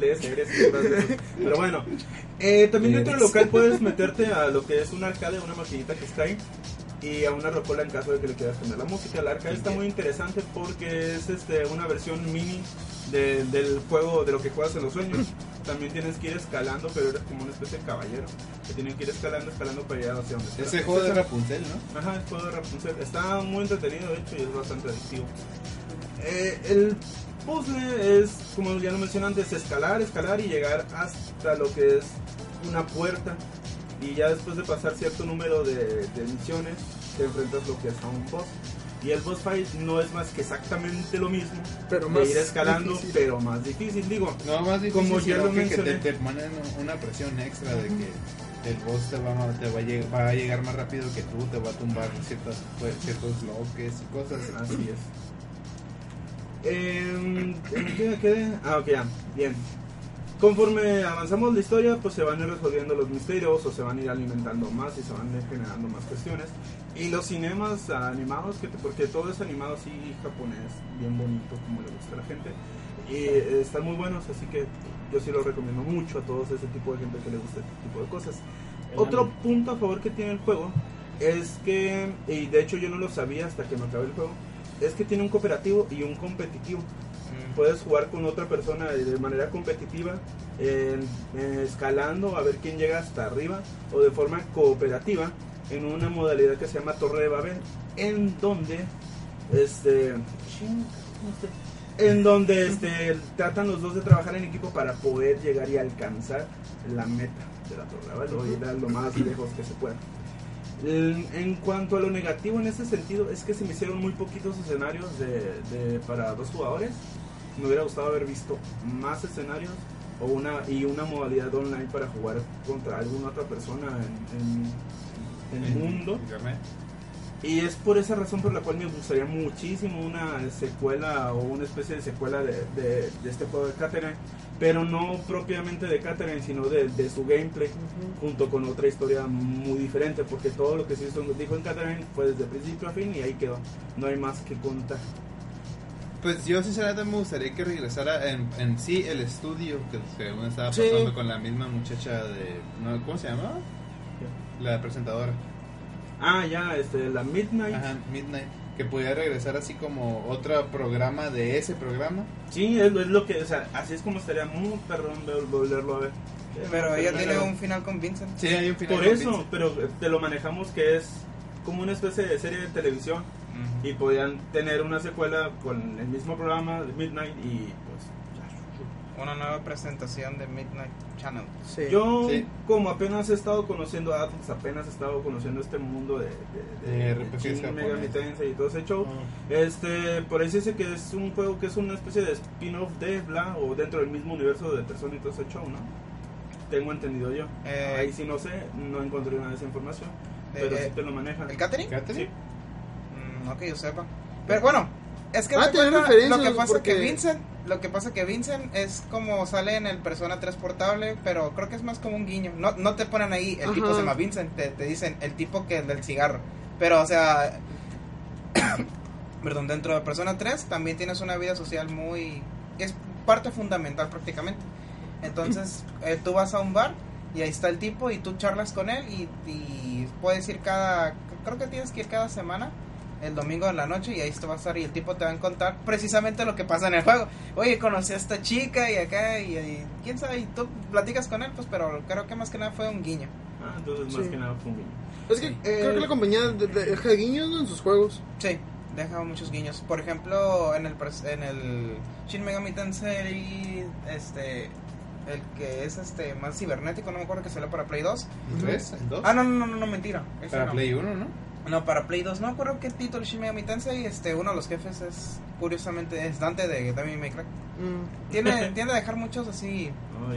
Lees de esas. Pero bueno, eh, también dentro del local puedes meterte a lo que es un arcade, una maquinita que está ahí. Y a una rocola en caso de que le quieras poner la música. Arcade está muy interesante porque es este una versión mini de- del juego, de lo que juegas en los sueños. También tienes que ir escalando, pero eres como una especie de caballero. Que tienen que ir escalando, escalando para llegar hacia donde está. Ese juego de Rapunzel, ¿no? Ajá, el juego de Rapunzel. Está muy entretenido, de hecho, y es bastante adictivo. Eh, el puzzle es, como ya lo mencioné antes, escalar, escalar y llegar hasta lo que es una puerta. Y ya después de pasar cierto número de, de misiones, te enfrentas lo que es a un boss. Y el boss fight no es más que exactamente lo mismo, Pero de más ir escalando, difícil. pero más difícil. Digo, No, más difícil, Como ya lo que, que te, mencioné. te ponen una presión extra de que el boss te va, a- te va, a, lleg- va a llegar más rápido que tú, te va a tumbar ciertas, pues, ciertos bloques y cosas. Así es. Eh, ¿En qué quedé? Ah, ok, ya. Bien. Conforme avanzamos la historia, pues se van a ir resolviendo los misterios o se van a ir alimentando más y se van a ir generando más cuestiones. Y los cinemas animados, que porque todo es animado así japonés, bien bonito, como le gusta a la gente. Y están muy buenos, así que yo sí los recomiendo mucho a todos ese tipo de gente que le gusta este tipo de cosas. Otro punto a favor que tiene el juego es que, y de hecho yo no lo sabía hasta que me acabé el juego, es que tiene un cooperativo y un competitivo. Puedes jugar con otra persona de manera competitiva, en- escalando a ver quién llega hasta arriba, o de forma cooperativa en una modalidad que se llama Torre de Babel, en donde este, ching, ¿cómo se- en donde este, tratan los dos de trabajar en equipo para poder llegar y alcanzar la meta de la Torre de Babel, o ir a lo más lejos que se pueda. En cuanto a lo negativo en ese sentido, es que se me hicieron muy poquitos escenarios de- para dos jugadores. Me hubiera gustado haber visto más escenarios o una y una modalidad online para jugar contra alguna otra persona en, en- en el mundo. Internet. Y es por esa razón por la cual me gustaría muchísimo una secuela o una especie de secuela de, de- de este juego de Catherine, pero no propiamente de Catherine, sino de, de su gameplay, junto con otra historia muy diferente, porque todo lo que se hizo- dijo en Catherine fue desde principio a fin y ahí quedó, no hay más que contar. Pues yo sinceramente me gustaría que regresara en, en sí el estudio que según estaba Sí. pasando con la misma muchacha de... ¿no? ¿Cómo se llamaba? La presentadora. Ah, ya, este, la Midnight. Ajá, Midnight. Que pudiera regresar así como otro programa de ese programa. Sí, es, es lo que, o sea, así es como estaría muy perdón volverlo a ver. Pero ella tiene Pero- un final con Vincent. Sí, hay un final Por con eso, Vincent. pero eh, te lo manejamos que es como una especie de serie de televisión Ujú. y podían tener una secuela con el mismo programa de Midnight y pues Una nueva presentación de Midnight Channel. Sí. yo Sí. como apenas he estado conociendo a Atlus, apenas he estado conociendo este mundo de, de, Shin Tensei y todo ese show. Este, por ahí se dice que es un juego que es una especie de spin-off de bla o dentro del mismo universo de Persona y todo ese show, ¿no? Tengo entendido yo. Eh, Ahí sí no sé, no encontré nada de esa información, pero eh, sí te lo manejan. ¿El catering? ¿Catherine? Sí. No que yo sepa. Pero bueno, es que Ah, te cuenta, lo que pasa porque- que Vincent, lo que pasa que Vincent es como sale en el Persona 3 portable, pero creo que es más como un guiño. No, no te ponen ahí, el tipo se llama Vincent, te, te dicen el tipo que el del cigarro. Pero o sea, perdón, dentro de Persona 3 también tienes una vida social muy es parte fundamental prácticamente. Entonces, eh, tú vas a un bar y ahí está el tipo y tú charlas con él y, y puedes ir cada, creo que tienes que ir cada semana, el domingo en la noche y ahí te va a estar y el tipo te va a contar precisamente lo que pasa en el juego. Oye, conocí a esta chica y acá y, y quién sabe, y tú platicas con él, pues pero creo que más que nada fue un guiño. Ah, entonces más Sí. que nada fue un guiño. Es que creo que la compañía de- de- deja guiños en sus juegos. Sí, deja muchos guiños. Por ejemplo, en el pres- en el Shin Megami Tensei este el que es este más cibernético, no me acuerdo que salió para Play 2. ¿El tres? ¿El dos? Ah, no, no, no, no, no, mentira. ese Para no. Play 1, ¿no? No, para Play 2. No acuerdo qué título Shin Megami Tensei. Este, uno de los jefes es, curiosamente, es Dante de Devil May Cry. Mm. Tiene, tiende a dejar muchos así. Oh,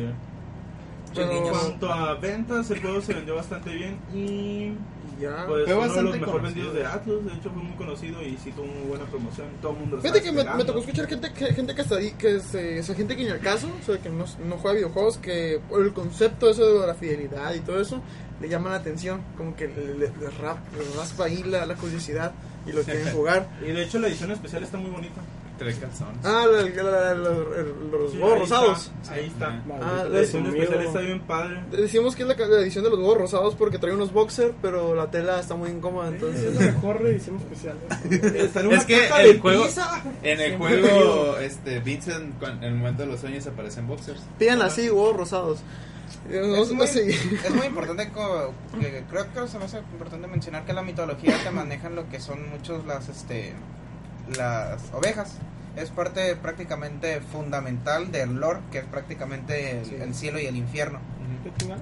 Pero- En cuanto a ventas, el juego se vendió bastante bien y ya. pues Fue uno de los bastante mejor conocido. vendidos de Atlus. De hecho, fue muy conocido y sí tuvo muy buena promoción. Todo el mundo lo Fíjate que me, tocó escuchar gente que, gente que está ahí, que es, eh, esa gente que ni al caso, o sea, que no, no juega videojuegos, que por el concepto eso de la fidelidad y todo eso, le llama la atención, como que le, le- le rap- le raspa ahí la, la curiosidad y lo quieren jugar. Y de hecho, la edición especial está muy bonita. Tres calzones. Ah, la- la- la- la- el- los Sí, huevos rosados. está, Ahí está. Ah, La edición especial está bien padre. Decimos que es la, la edición de los huevos rosados porque trae unos boxer, pero la tela está muy incómoda, Es entonces... la mejor edición especial. Está en Es que caja el de juego- pizza. En el Siempre juego, este, Vincent, en el momento de los sueños aparecen boxers. Pidan así, huevos rosados. Es muy, es muy importante, que, creo que se me hace importante mencionar que la mitología te manejan lo que son muchos las, este, las ovejas. Es parte prácticamente fundamental del lore, que es prácticamente el, Sí. el cielo y el infierno.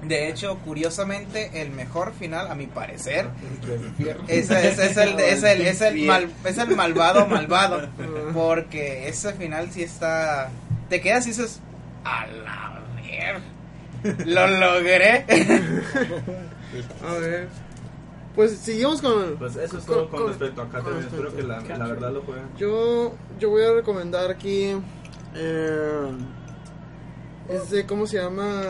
De hecho, curiosamente, el mejor final, a mi parecer, es, es- es el, es, el, es, el mal- es el malvado malvado. Porque ese final sí está... Te quedas y dices, a la ver, lo logré. A ver. Pues seguimos con... Pues eso es todo Con- con, respecto a Catherine. respecto Espero que la, la verdad lo jueguen. Yo, yo voy a recomendar aquí. Eh, es de. ¿Cómo se llama?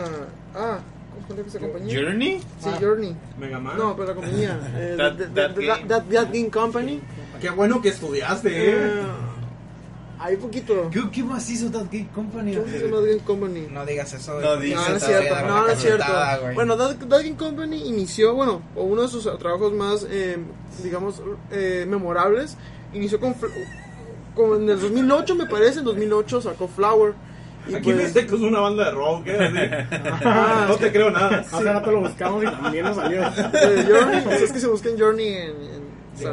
Ah, ¿cómo se llama esa compañía? ¿Journey? Sí, Ah. Journey. Mega Man. No, pero la compañía. eh, That- That. That- That Game Company. Qué bueno que estudiaste, eh. Hay poquito. ¿Qué, qué más hizo That Game Company? ¿Cómo se llama That Game Company? No digas eso. No digas No, no es cierto, no, no es cierto. güey. Bueno, That, That Game Company inició, bueno, o uno de sus trabajos más, eh, digamos, eh, memorables, inició con, con- en el 2008, me parece, en 2008 sacó Flower. Y Aquí pues, que es una banda de rock, ¿eh? Ajá. no te creo nada. Hace rato lo buscamos y también nos salió. eh, Journey, pues es que se busca en Journey en, en- Sí.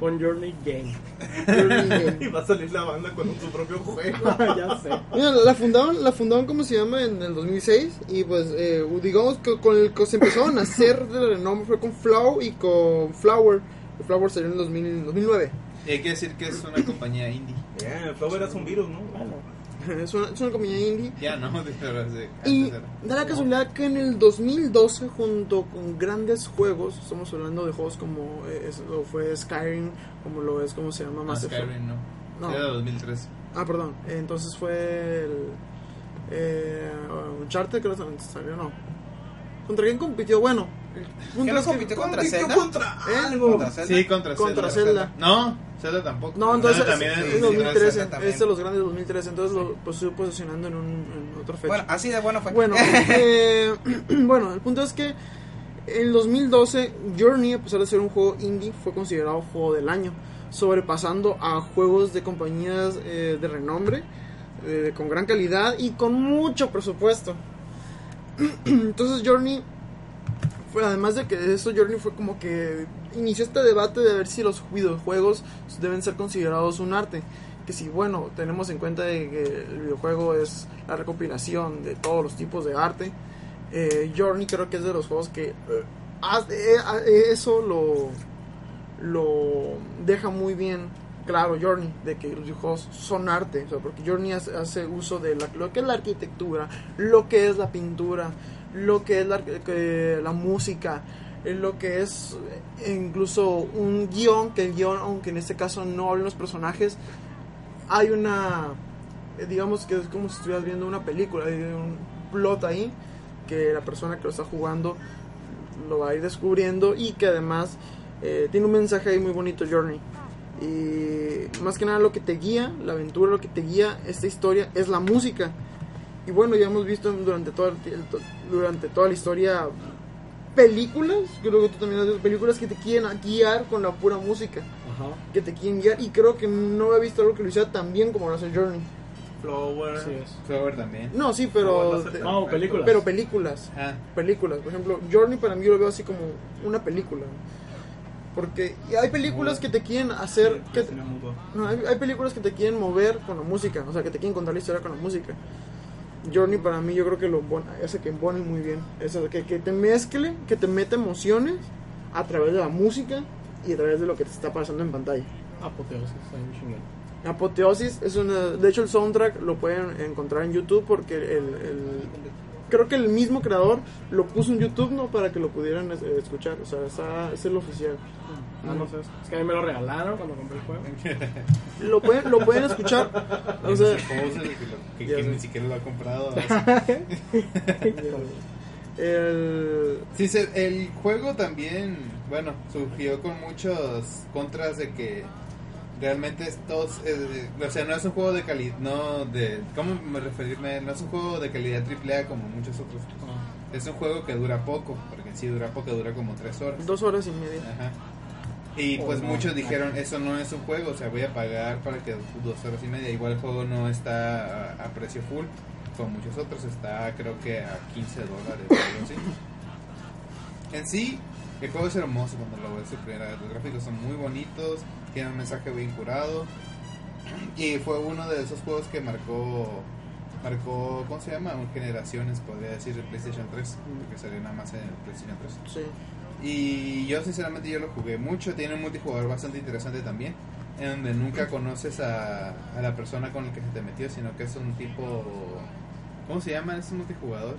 Pon Journey Game. Journey Y va a salir la banda con su propio juego. ya sé. Mira, la fundaron, la fundaron, ¿cómo se llama? En el 2006 y pues eh, digamos que con el que se empezó a nacer de renombre fue con Flow y con Flower. El Flower salió en el 2000 2009. Y hay que decir que es una compañía indie. El Flower es un virus, ¿no? Es una, es una compañía indie. Ya, ¿no? Pero hace- Y era. da la casualidad que en el 2012, junto con grandes juegos, estamos hablando de juegos como eh, es- lo fue Skyrim, como lo es, ¿cómo se llama? No, Mass Effect. Skyrim no. No. Era 2003. Ah, perdón. Entonces fue el. Eh, Uncharted, creo que salió, no. ¿Contra quién compitió? Bueno, el punto ¿Qué no es que- compitió contra Compitió Zelda? contra ¿Eh? algo. Contra Zelda. Sí, contra, Contra Zelda. Zelda. No, Zelda tampoco. No, entonces Zelda también es, es es sí, 2013. Zelda también. Es de los grandes 2013. Entonces lo pues, estuve posicionando en, un, en otra fecha. Bueno, así de bueno fue. Bueno, eh, bueno, el punto es que en 2012 Journey, a pesar de ser un juego indie, fue considerado juego del año, sobrepasando a juegos de compañías eh, de renombre, eh, con gran calidad y con mucho presupuesto. Entonces Journey, fue, además de que eso, Journey fue como que inició este debate de ver si los videojuegos deben ser considerados un arte. Que si, bueno, tenemos en cuenta de que el videojuego es la recopilación de todos los tipos de arte, eh, Journey creo que es de los juegos que eh, eh, eh, eso lo, lo deja muy bien claro Journey de que los videojuegos son arte o sea, porque Journey hace, hace uso de la- lo que es la arquitectura lo que es la pintura lo que es la, música lo que es eh, incluso un guion que el guion aunque en este caso no hablen los personajes hay una eh, digamos que es como si estuvieras viendo una película hay un plot ahí que la persona que lo está jugando lo va a ir descubriendo y que además eh, tiene un mensaje ahí muy bonito Journey. Y más que nada lo que te guía la aventura lo que te guía esta historia es la música y bueno ya hemos visto durante toda durante toda la historia películas creo que tú también has visto películas que te quieren guiar con la pura música Ajá. que te quieren guiar y creo que no he visto algo que lo hiciera tan bien como lo hace Journey Flower. Flower también. no sí pero No, películas. pero películas Ah, películas. Por ejemplo, Journey para mí yo lo veo así como una película. Porque y hay películas que te quieren hacer... Sí, que no, hay, hay películas que te quieren mover con la música, o sea, que te quieren contar la historia con la música. Journey para mí yo creo que lo pone- hace que pone muy bien. Eso, que, que te mezcle, que te mete emociones a través de la música y a través de lo que te está pasando en pantalla. Apoteosis, está. Apoteosis es una... De hecho el soundtrack lo pueden encontrar en YouTube porque el... el- creo que el mismo creador lo puso en YouTube, ¿no? Para que lo pudieran escuchar. O sea, está, es el oficial. Ah, no sé. Es que a mí me lo regalaron cuando compré el juego. Lo pueden, lo pueden escuchar. O sea, que, que- ni siquiera lo ha comprado. el, Sí, se- el juego también, bueno, surgió con muchos contras de que realmente estos, eh, o sea, no es un juego de calidad, no de, ¿cómo me referirme? No es un juego de calidad AAA como muchos otros. Es un juego que dura poco, porque en sí dura poco, dura como tres horas. dos horas y media. Ajá. Y Oh, pues no. muchos dijeron, eso no es un juego, o sea, voy a pagar para que dos horas y media. Igual el juego no está a, a precio full, como muchos otros, está creo que a 15 dólares o algo así. En sí, el juego es hermoso cuando lo ves de primera vez. Los gráficos son muy bonitos, tiene un mensaje bien curado. Y fue uno de esos juegos que marcó, marcó ¿cómo se llama? Un generaciones, podría decir, el PlayStation 3, porque salió nada más en el PlayStation 3. Sí. Y yo sinceramente yo lo jugué mucho, tiene un multijugador bastante interesante también, en donde nunca conoces a, a la persona con la que se te metió, sino que es un tipo, ¿cómo se llama? Es un multijugador.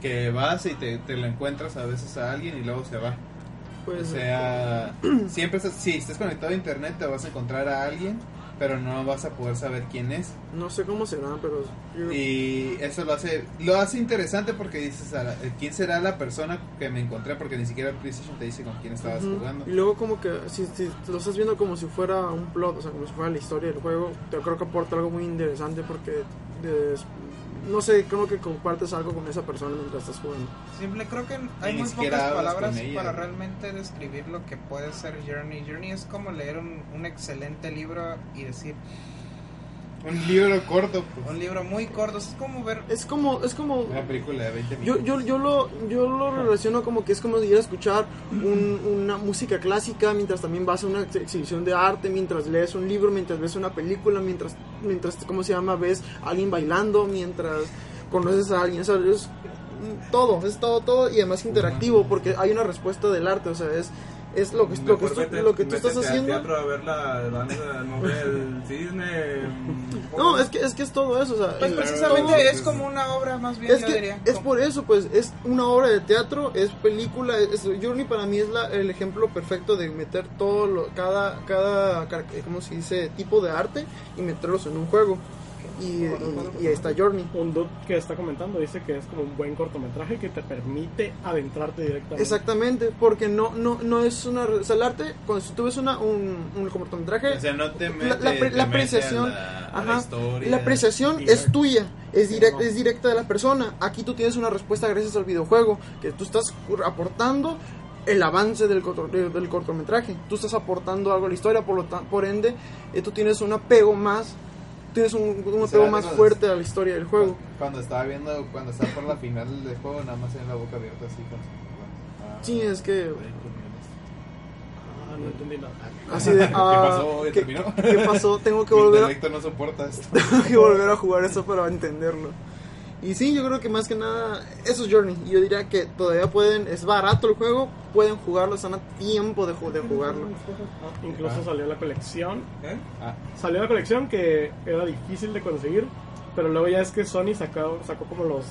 Que vas y te, te lo encuentras a veces a alguien y luego se va. Pues, O sea, siempre estás- si estás conectado a internet te vas a encontrar a alguien, pero no vas a poder saber quién es. no sé cómo será, pero yo- Y eso lo hace lo hace interesante porque dices, a la- ¿quién será la persona que me encontré? Porque ni siquiera el PlayStation te dice con quién estabas jugando. Y luego como que si, si lo estás viendo como si fuera un plot, o sea, como si fuera la historia del juego, te creo que aporta algo muy interesante porque des- no sé, creo que compartes algo con esa persona mientras estás jugando. Simple, creo que hay muy pocas palabras para realmente describir lo que puede ser Journey. Journey es como leer un, un excelente libro y decir, Un libro corto, pues. un libro muy corto, es como ver Es como es como Una película de 20 yo, minutos. yo, yo lo yo lo relaciono como que es como ir a escuchar un- una música clásica mientras también vas a una ex- exhibición de arte, mientras lees un libro, mientras ves una película, mientras mientras cómo se llama, ves a alguien bailando, mientras conoces a alguien, o sea, es mm, todo, es todo todo y además interactivo porque hay una respuesta del arte, o sea, es es lo que lo que, tú- lo que tú estás al haciendo. teatro a ver la danza, no sé, el cisne. No, es que es que es todo eso, o sea, Pues precisamente todo- es como una obra más bien, es yo que diría. es por eso pues es una obra de teatro es película es, Journey para mí es la, el ejemplo perfecto de meter todo lo, cada cada car- cómo se dice tipo de arte y meterlos en un juego y, y- y ahí está Journey Un dude que está comentando dice que es como un buen cortometraje que te permite adentrarte directamente. exactamente porque no no no es una o sea el arte cuando si tú ves una un, un cortometraje O sea, no te la, mete, la te la mete apreciación a la, la ajá, historia. la apreciación Y- es tuya es directa no. es directa de la persona aquí tú tienes una respuesta gracias al videojuego que tú estás aportando el avance del, del cortometraje tú estás aportando algo a la historia por lo por ende eh, tú tienes un apego más tienes un, un apego más fuerte a la historia del juego. Cuando estaba viendo, cuando estaba por la final del juego, nada más en la boca abierta así con Ah, Sí, es que Ah, no entendí nada. así de... ¿Qué ah, pasó? ¿Ya ¿qué, pasó? Tengo que Mi volver a, no soporta esto. tengo que volver a jugar eso para entenderlo. Y sí, yo creo que más que nada, eso es Journey. Y Yo diría que todavía pueden, es barato el juego, pueden jugarlo, están a tiempo de, de jugarlo. Ah, incluso salió la colección. ¿Eh? Ah, Salió la colección que era difícil de conseguir. Pero luego ya es que Sony sacó, sacó como los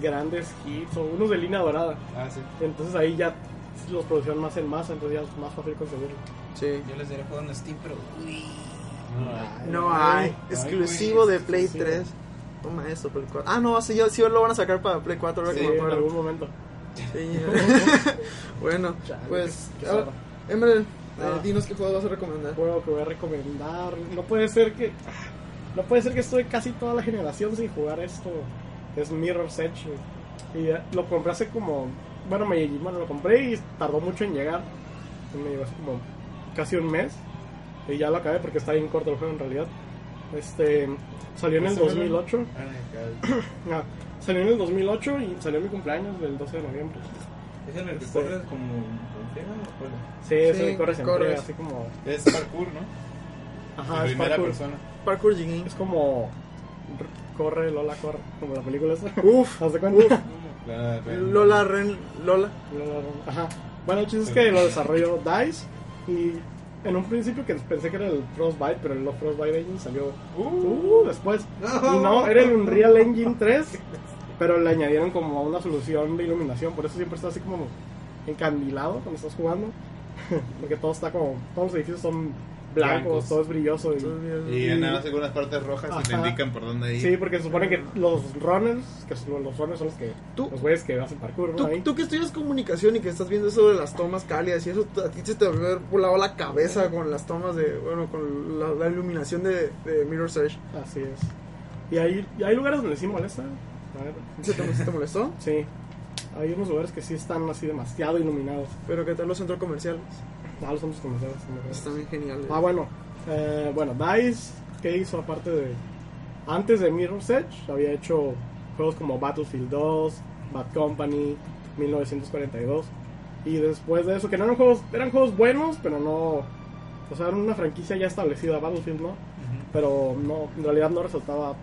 grandes hits o unos de línea dorada. ah, sí. Entonces ahí ya los producían más en masa, entonces ya es más fácil conseguirlo. Sí. Yo les diré juego en Steam, pero uy. No hay, Ay, exclusivo güey, de Play exclusivo. 3. Toma eso, Play 4. Ah, no, sí, ya- sí lo van a sacar para Play 4, ahora Sí, que me en acuerdo. algún momento. Sí. bueno, Chale, pues, ahora. Emerald, eh, Ah. dinos qué juego vas a recomendar. juego que voy a recomendar. No puede ser que. No puede ser que estoy casi toda la generación sin jugar esto. Es Mirror's Edge. Y eh, lo compré hace como. Bueno, me, bueno, lo compré y tardó mucho en llegar. Me llegó hace como casi un mes. Y ya lo acabé porque está bien corto el juego en realidad. Este. Salió en el 2008. Ah, salió en el 2008 y salió en mi cumpleaños del 12 de noviembre. ¿Es en el que Sí. corres como con o cuál? Sí, ese Sí, corres en corres. así como. Es parkour, ¿no? Ajá, En es primera parkour. persona. Parkour Jiggy. Es como. Corre, Lola, corre. Como la película esa. Uf, ¿Haz de cuenta? La- Lola Ren, Lola. Lola, Ajá. Bueno, el chiste es que lo desarrolló DICE. Y en un principio que pensé que era el Frostbite, pero el Frostbite Engine salió uh, después. Y no, era el Unreal Engine 3. Pero le añadieron como una solución de iluminación. Por eso siempre está así como encandilado cuando estás jugando. Porque todo está como. Todos los edificios son blancos, Blancos. todo es brilloso. Y, Y en nada más algunas partes rojas y te Ajá. indican por dónde ir. Sí, porque se supone que los runners, que son- los runners son los que Tú- los güeyes que hacen parkour, ¿no? Tú, Ahí. tú que estudias comunicación y que estás viendo eso de las tomas cálidas y eso, a ti se te haber volado la cabeza con las tomas de, bueno, con la, la iluminación de, de Mirror's Edge. Así es. Y hay, y hay lugares donde sí molesta. ¿Se te, se te molestó? Sí. Hay unos lugares que sí están así demasiado iluminados. Pero ¿qué tal los centros comerciales? Ah, los centros comerciales. Están bien geniales. Ah, bueno. Eh, bueno, DICE, ¿qué hizo aparte de... Antes de Mirror's Edge, había hecho juegos como Battlefield 2, Bad Company, 1942. Y después de eso, que no eran juegos, eran juegos buenos, pero no... O sea, era una franquicia ya establecida, Battlefield, ¿no? Pero no, en realidad no resultaba...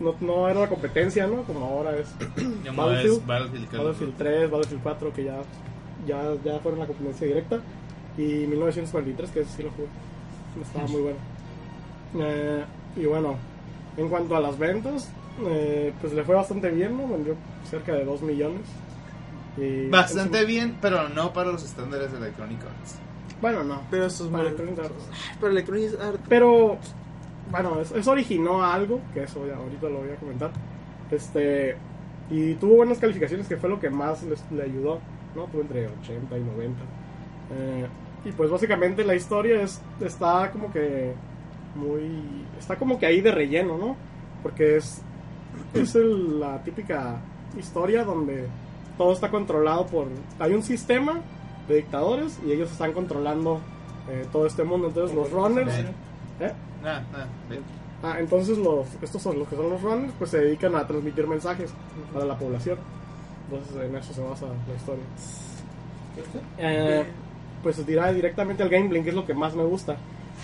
No, no era la competencia, ¿no? Como ahora es Battlefield. es Battlefield, Battlefield 3, Battlefield 4, que ya, ya, ya fueron la competencia directa. Y 1943, que sí lo jugué. Estaba muy bueno. Eh, y bueno, en cuanto a las ventas, eh, pues le fue bastante bien, ¿no? Vendió cerca de 2 millones. Y Bastante su- bien, pero no para los estándares de Electronic Arts. Bueno, no. Pero eso es Para. Electronic Arts. Pero Electronic Arts... Pero, bueno, eso, eso originó algo, que eso ya ahorita lo voy a comentar. Este, y tuvo buenas calificaciones, que fue lo que más les- le ayudó, ¿no? Tuvo entre 80 y 90. Eh, y pues básicamente la historia es, está como que muy, está como que ahí de relleno, ¿no? Porque es, es el- la típica historia donde todo está controlado por, hay un sistema de dictadores y ellos están controlando eh, todo este mundo. Entonces los runners... ¿eh? Nah, nah, ve. Ah, entonces los, estos son los que son los runners, pues se dedican a transmitir mensajes para la población. Entonces en eso se basa la historia. Eh, pues dirá directamente al gameplay, que es lo que más me gusta.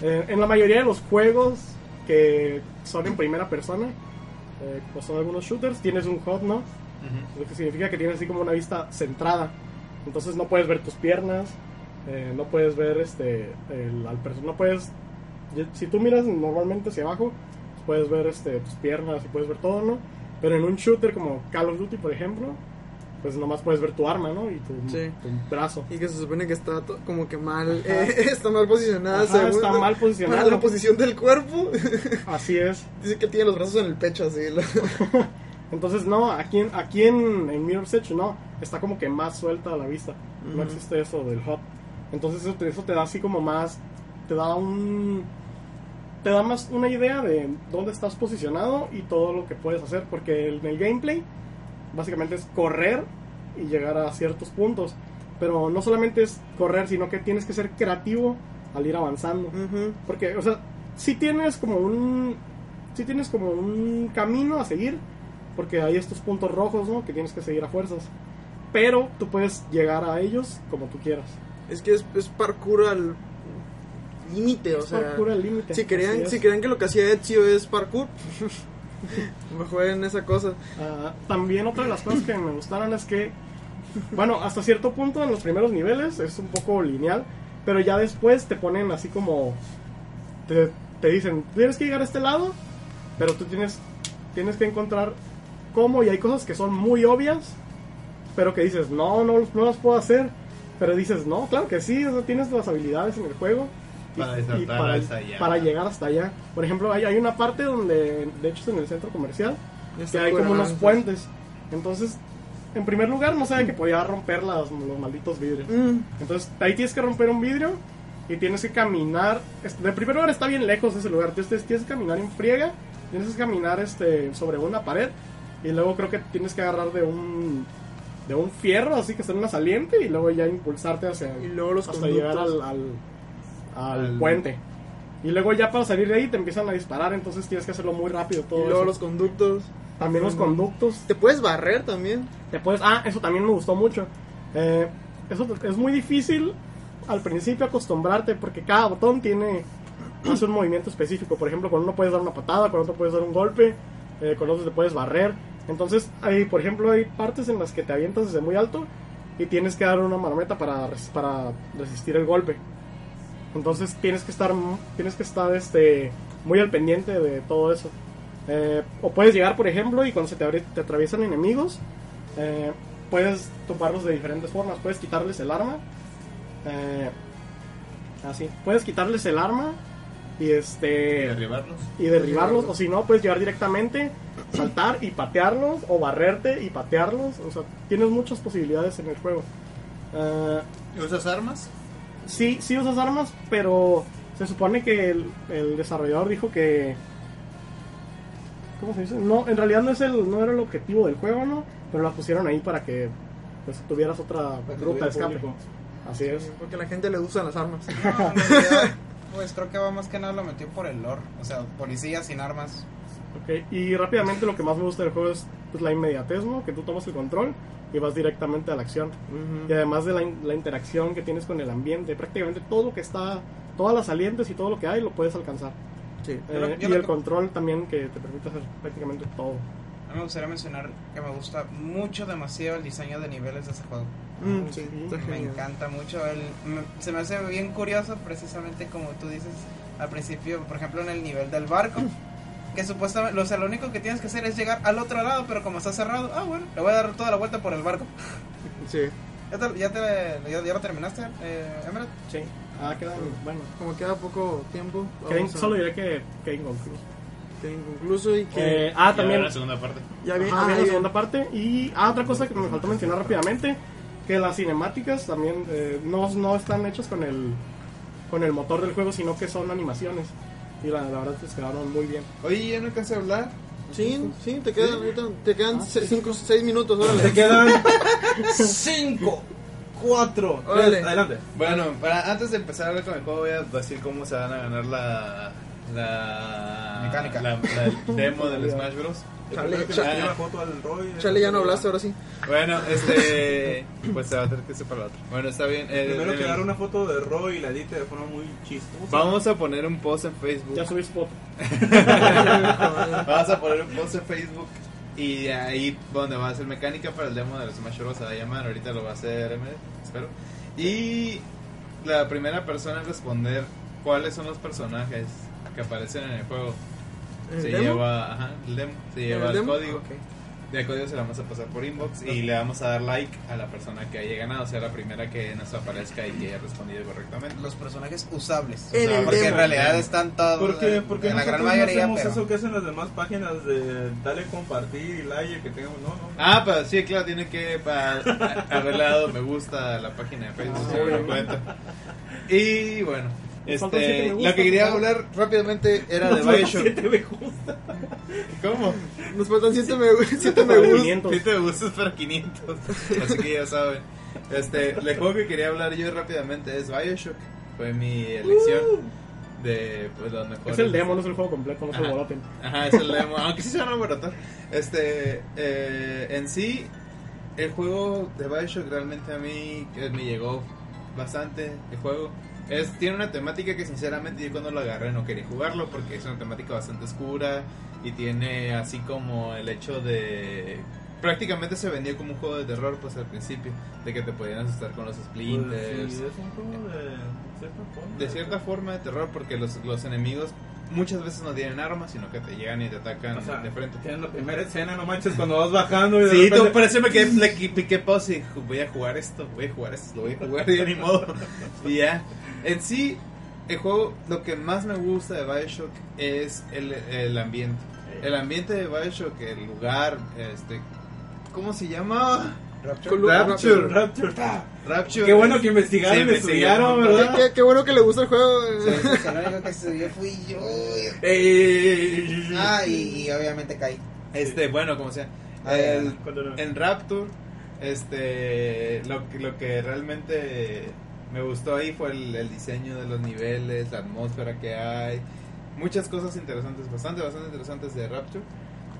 Eh, en la mayoría de los juegos que son en primera persona, eh, pues son algunos shooters, tienes un HUD, ¿no? Ujú. Lo que significa que tienes así como una vista centrada. Entonces no puedes ver tus piernas, eh, no puedes ver este el, al no puedes si tú miras normalmente hacia abajo, puedes ver este tus piernas y puedes ver todo, ¿no? Pero en un shooter como Call of Duty, por ejemplo, pues nomás puedes ver tu arma, ¿no? Y tu, Sí. tu brazo. Y que se supone que está como que mal, eh, está mal posicionada. Ajá, según- está mal posicionado. Para la posición del cuerpo. Así es. Dice que tiene los brazos en el pecho, así. lo- Entonces, no, aquí, en- aquí en, en Mirror's Edge, no, está como que más suelta a la vista. No existe eso del hot. Entonces, eso te, eso te da así como más, te da un, te da más una idea de dónde estás posicionado y todo lo que puedes hacer. Porque en el gameplay, básicamente es correr y llegar a ciertos puntos. Pero no solamente es correr, sino que tienes que ser creativo al ir avanzando. Porque, o sea, si tienes como un. sí tienes como un camino a seguir, porque hay estos puntos rojos, ¿no? Que tienes que seguir a fuerzas. Pero tú puedes llegar a ellos como tú quieras. Es que es, es parkour al límite, o Es sea. parkour al límite, Si es. si querían que lo que hacía Ezio es parkour, me jueguen esa cosa. Ah, también otra de las cosas que me gustaron es que, bueno, hasta cierto punto en los primeros niveles es un poco lineal, pero ya después te ponen así como, te, te dicen, tienes que llegar a este lado, pero tú tienes, tienes que encontrar cómo y hay cosas que son muy obvias, pero que dices, no, no, no las puedo hacer, pero dices, no, claro que sí, o tienes las habilidades en el juego. Y- Para y para, hasta allá. para llegar hasta allá. Por ejemplo, hay, hay una parte donde, de hecho es en el centro comercial, que hay como unos puentes. Entonces, en primer lugar, no sabía que podía romper las- los malditos vidrios. Mm, Entonces, ahí tienes que romper un vidrio y tienes que caminar. De primer lugar, está bien lejos ese lugar. Entonces, tienes que caminar en friega, tienes que caminar este, sobre una pared y luego creo que tienes que agarrar de un de un fierro, así que está en una saliente y luego ya impulsarte hacia Y luego los hasta llegar al, conductos. al, al puente. Y luego ya para salir de ahí te empiezan a disparar, entonces tienes que hacerlo muy rápido todo y luego eso. los conductos. También los conductos. Te puedes barrer también. Te puedes, ah, eso también me gustó mucho. Eh, eso es muy difícil al principio acostumbrarte porque cada botón tiene hace un movimiento específico. Por ejemplo, con uno puedes dar una patada, con otro puedes dar un golpe, eh, con otro te puedes barrer. Entonces, hay, por ejemplo, hay partes en las que te avientas desde muy alto y tienes que dar una marometa para, res- para resistir el golpe. Entonces tienes que estar, tienes que estar este, muy al pendiente de todo eso. Eh, o puedes llegar, por ejemplo, y cuando se te, te atraviesan enemigos, eh, puedes toparlos de diferentes formas. Puedes quitarles el arma. eh, así. Puedes quitarles el arma y este derribarlos. y derribarlos. O si no, puedes llegar directamente, saltar y patearlos. O barrerte y patearlos. O sea, tienes muchas posibilidades en el juego. Eh, ¿Usas armas? Sí, sí usas armas, pero se supone que el, el desarrollador dijo que. ¿Cómo se dice? No, en realidad no, es el, no era el objetivo del juego, ¿no? Pero la pusieron ahí para que pues, tuvieras otra Para ruta de escape. público. Así es. Porque a la gente le gustan las armas. No, en realidad, pues creo que va más que nada lo metió por el lore. O sea, policías sin armas. Ok, Y rápidamente lo que más me gusta del juego es pues, la inmediatez, ¿no? Que tú tomas el control y vas directamente a la acción. Y además de la, la interacción que tienes con el ambiente, prácticamente todo lo que está, todas las salientes y todo lo que hay lo puedes alcanzar. Sí. Eh, Yo lo- yo y el que- control también que te permite hacer prácticamente todo. A mí me gustaría mencionar que me gusta mucho, demasiado el diseño de niveles de ese juego. Mm, sí, sí, Me encanta mucho. El, me- se me hace bien curioso, precisamente como tú dices al principio, por ejemplo, en el nivel del barco. Que supuestamente, o sea, lo único que tienes que hacer es llegar al otro lado, pero como está cerrado, ah, bueno, le voy a dar toda la vuelta por el barco. Sí. ¿Ya, te- ya, te- ya- ya lo terminaste, eh, Emerald? Sí. Ah, queda, bueno. Como queda poco tiempo. queda solo diré que queda inconcluso. queda inconcluso y que. Eh, ah, también. la segunda parte. ya viene. Ajá, ah, viene la segunda parte. Y ah, otra cosa que me faltó mencionar rápidamente, que las cinemáticas también eh, no, no están hechas con el con el motor del juego, sino que son animaciones. Y la, la verdad es que quedaron muy bien. Oye, ya no alcancé a hablar. Sí, sí, te quedan, ahorita te quedan 5, 6 minutos, órale. Te quedan 5, 4, Órale. Adelante. Bueno, para, antes de empezar a hablar con el juego, voy a decir cómo se van a ganar la. La Mecánica. La, la demo del Smash Bros. Chale, Chale, chale. la foto al Roy. Chale, ya no hablaste, ahora sí. Bueno, este. Pues se va a tener que ser para la otra. Bueno, está bien. eh, Primero eh, que dar una foto de Roy y la edite de forma muy chistosa. Vamos a poner un post en Facebook. Ya subí foto. Vamos a poner un post en Facebook. Y ahí donde va a ser mecánica para el demo del Smash Bros. se va a llamar. Ahorita lo va a hacer M, espero. Y la primera persona en responder cuáles son los personajes que aparecen en el juego ¿El se demo? lleva ajá, el demo, se lleva el, demo? código. Ok. De código se lo vamos a pasar por inbox y le vamos a dar like a la persona que haya ganado, o sea, la primera que nos aparezca y que haya respondido correctamente. Los personajes usables. En el porque demo. en realidad están todos. Porque, en- porque en la gran mayoría, no hacemos pero. eso que hacen las demás páginas de dale compartir y like que tengamos. No, no. Ah, pues sí, claro, tiene que pa- a- haberle dado me gusta a la página de Facebook, Ah, se cuenta. Y bueno, este, gusta, lo que quería favor. hablar rápidamente era de Bioshock. Siete me gusta. ¿Cómo? Nos faltan 7 me, siete me Para gusta. 500. Si te gustas para 500. Así que ya saben. Este, el juego que quería hablar yo rápidamente es Bioshock. Fue mi elección. de pues, los mejores. Es el demo, no es el juego completo, no se Ajá. alboroten. Ajá, es el demo, aunque sí se van a. Este, eh, en sí, el juego de Bioshock realmente a mí me llegó bastante. El juego es, tiene una temática que sinceramente yo cuando lo agarré no quería jugarlo porque es una temática bastante oscura y tiene así como el hecho de... Prácticamente se vendió como un juego de terror pues al principio, de que te podían asustar con los splinters. Pues, sí, es un juego de cierta forma. De cierta forma de terror porque los, los enemigos muchas veces no tienen armas, sino que te llegan y te atacan O sea, de frente. Tienen la primera escena, no manches, cuando vas bajando y de Sí, repente- tú, me quedé, le piqué pausa y voy a jugar esto, voy a jugar esto, lo voy a jugar y ni modo. Y ya. En sí, el juego, lo que más me gusta de Bioshock es el, el ambiente. El ambiente de Bioshock, el lugar, este... ¿Cómo se llama? Con- Rapture. Rapture. ah, Rapture. Qué bueno que investigaron, Sí, estudiaron, investigaron, ¿verdad? Qué, qué- qué bueno que le gusta el juego. Sí, lo único que subió fui yo. Ey. Ah, y, y obviamente caí. Este, bueno, como sea. Ah, El- en Rapture, este, lo, que- lo que realmente me gustó ahí fue el, el diseño de los niveles, la atmósfera que hay, muchas cosas interesantes, bastante, bastante interesantes de Rapture.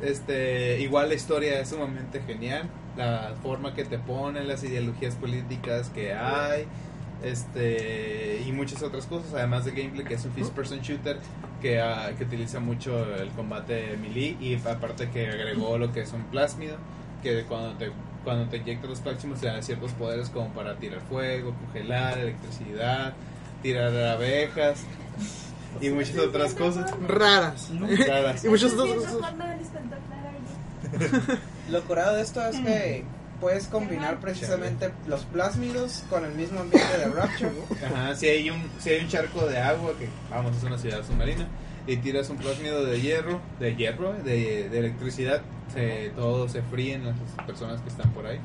Este, igual la historia es sumamente genial, la forma que te ponen, las ideologías políticas que hay, este, y muchas otras cosas, además de gameplay que es un first person shooter que, ah, que utiliza mucho el combate melee y aparte que agregó lo que es un plásmido que cuando te cuando te inyectas los pláximos te dan ciertos poderes como para tirar fuego, congelar, electricidad, tirar abejas y muchas otras cosas Raras. raras. Y muchas otras cosas. Lo curado de esto es que puedes combinar precisamente los plásmidos con el mismo ambiente de Rapture. Ajá, si hay un si hay un charco de agua que vamos es una ciudad submarina y tiras un plásmido de hierro, de hierro, de, de electricidad, se, todo se fríen las personas que están por ahí.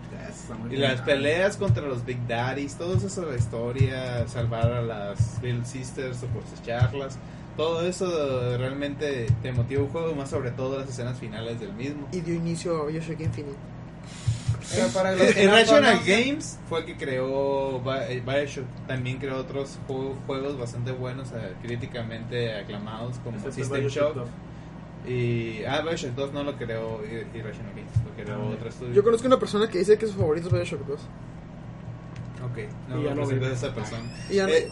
Y las peleas contra los Big Daddies, todo eso de la historia, salvar a las Little Sisters o cosecharlas, todo eso realmente te motiva un juego, más sobre todo las escenas finales del mismo. Y dio inicio a Bioshock Infinite. Pero para los que En no Rational conocen- Games fue el que creó Bi- Bioshock, también creó otros juegos, juegos bastante buenos, eh, críticamente aclamados como Excepto System Bioshock Shock. 2. Y, ah, Bioshock 2 no lo creó Irrational Games, lo creó Ah, otro estudio. Yo conozco una persona que dice que su favorito es Bioshock 2. Ok, no, Y ya no a esa persona. Y ya- Eh.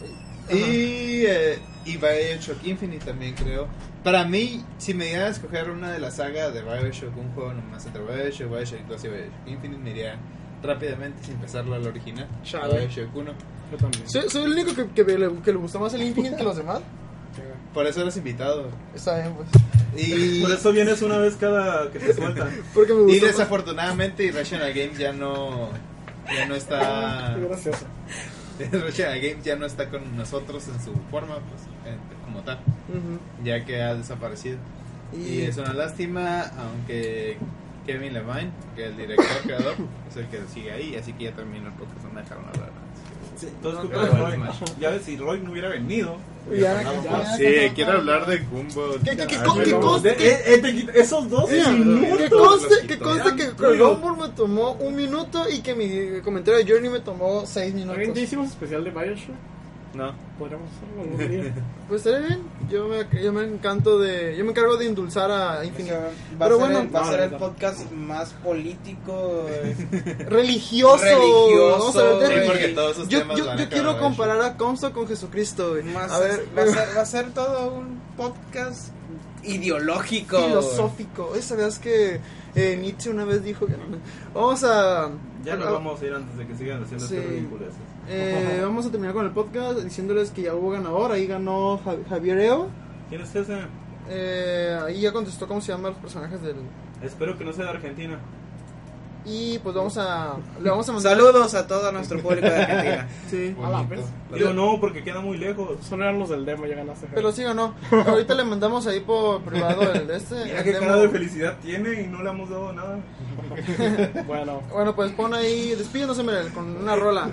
Y, eh, y Bioshock Infinite también creo. Para mí, si me diera a escoger una de la saga de Bioshock, un juego nomás entre Bioshock, Bioshock 2 y Bioshock Infinite, me iría rápidamente sin empezarlo al original. Chale. Bioshock 1. Yo también. ¿Soy, soy el único que, que, le, que le gustó más el Infinite que los demás? Por eso eres invitado. Está bien, pues. Y, Por eso vienes una vez cada que te sueltan. Porque me y gustó. más. desafortunadamente Irrational Games ya no, ya no está... Qué gracioso. Irrational Games ya no está con nosotros en su forma, pues, en- como tal. Ujú. ya que ha desaparecido. Y, es una lástima, aunque Kevin Levine, que es el director creador, es el que sigue ahí, así que ya terminó el podcast, no me dejaron hablar. Sí, Todo es no, culpa no, de no. Roy. Ya ves, si Roy no hubiera venido. Ya, ya. Sí, quiero hablar de Gumbo. ¿Qué- qué- qué- Ah, qué conste que- eh, eh, esos dos minutos que conste, que conste Ya, que. Gumball me tomó un minuto y que mi comentario de Journey me tomó seis ¿Alguien ya minutos. hicimos especial de Bioshock? No. Podríamos hacerlo algún día. Pues estaría bien. Yo me, yo me encanto de. Yo me encargo de endulzar a O Infinite. sea, va Pero bueno, el, va a no, ser no, el no. podcast más político. eh, Religioso. Religioso. Vamos a hablar de Sí, relig- porque todos esos Yo, temas yo, van yo quiero comparar a Comstock con Jesucristo, güey. más- A ver, va, a ser, va a ser todo un podcast ideológico. filosófico. ¿Sabías que eh, Nietzsche una vez dijo que no? Vamos a. Ya nos vamos a ir antes de que sigan haciendo Sí. este ridiculeces. eh, vamos a terminar con el podcast diciéndoles que ya hubo ganador. Ahí ganó Ja- Javier Eo. ¿Quién es ese? Eh, ahí ya contestó cómo se llaman los personajes del. Espero que no sea de Argentina. Y pues vamos a. Le vamos a mandar. Saludos a todo nuestro público de Argentina. Sí. A la Bonito. vez. Digo no, porque queda muy lejos. Solo eran los del demo, ya ganaste. Pero sí ganó. Ahorita le mandamos ahí por privado el de este. Mira el qué demo. cara de felicidad tiene y no le hemos dado nada. Bueno, Bueno, pues pon ahí. Despídenos, Emerald, con una rola.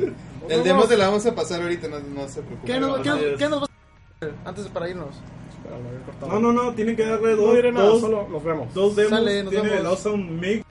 El demo te la vamos a pasar ahorita, no, no se preocupen. ¿Qué nos, qué, nos vas a hacer antes de para irnos? espera, lo había cortado. No, no, no, tienen que darle No dos, diré nada, dos, solo nos vemos. dos demos. Sale, nos Tiene vemos. el Awesome Mix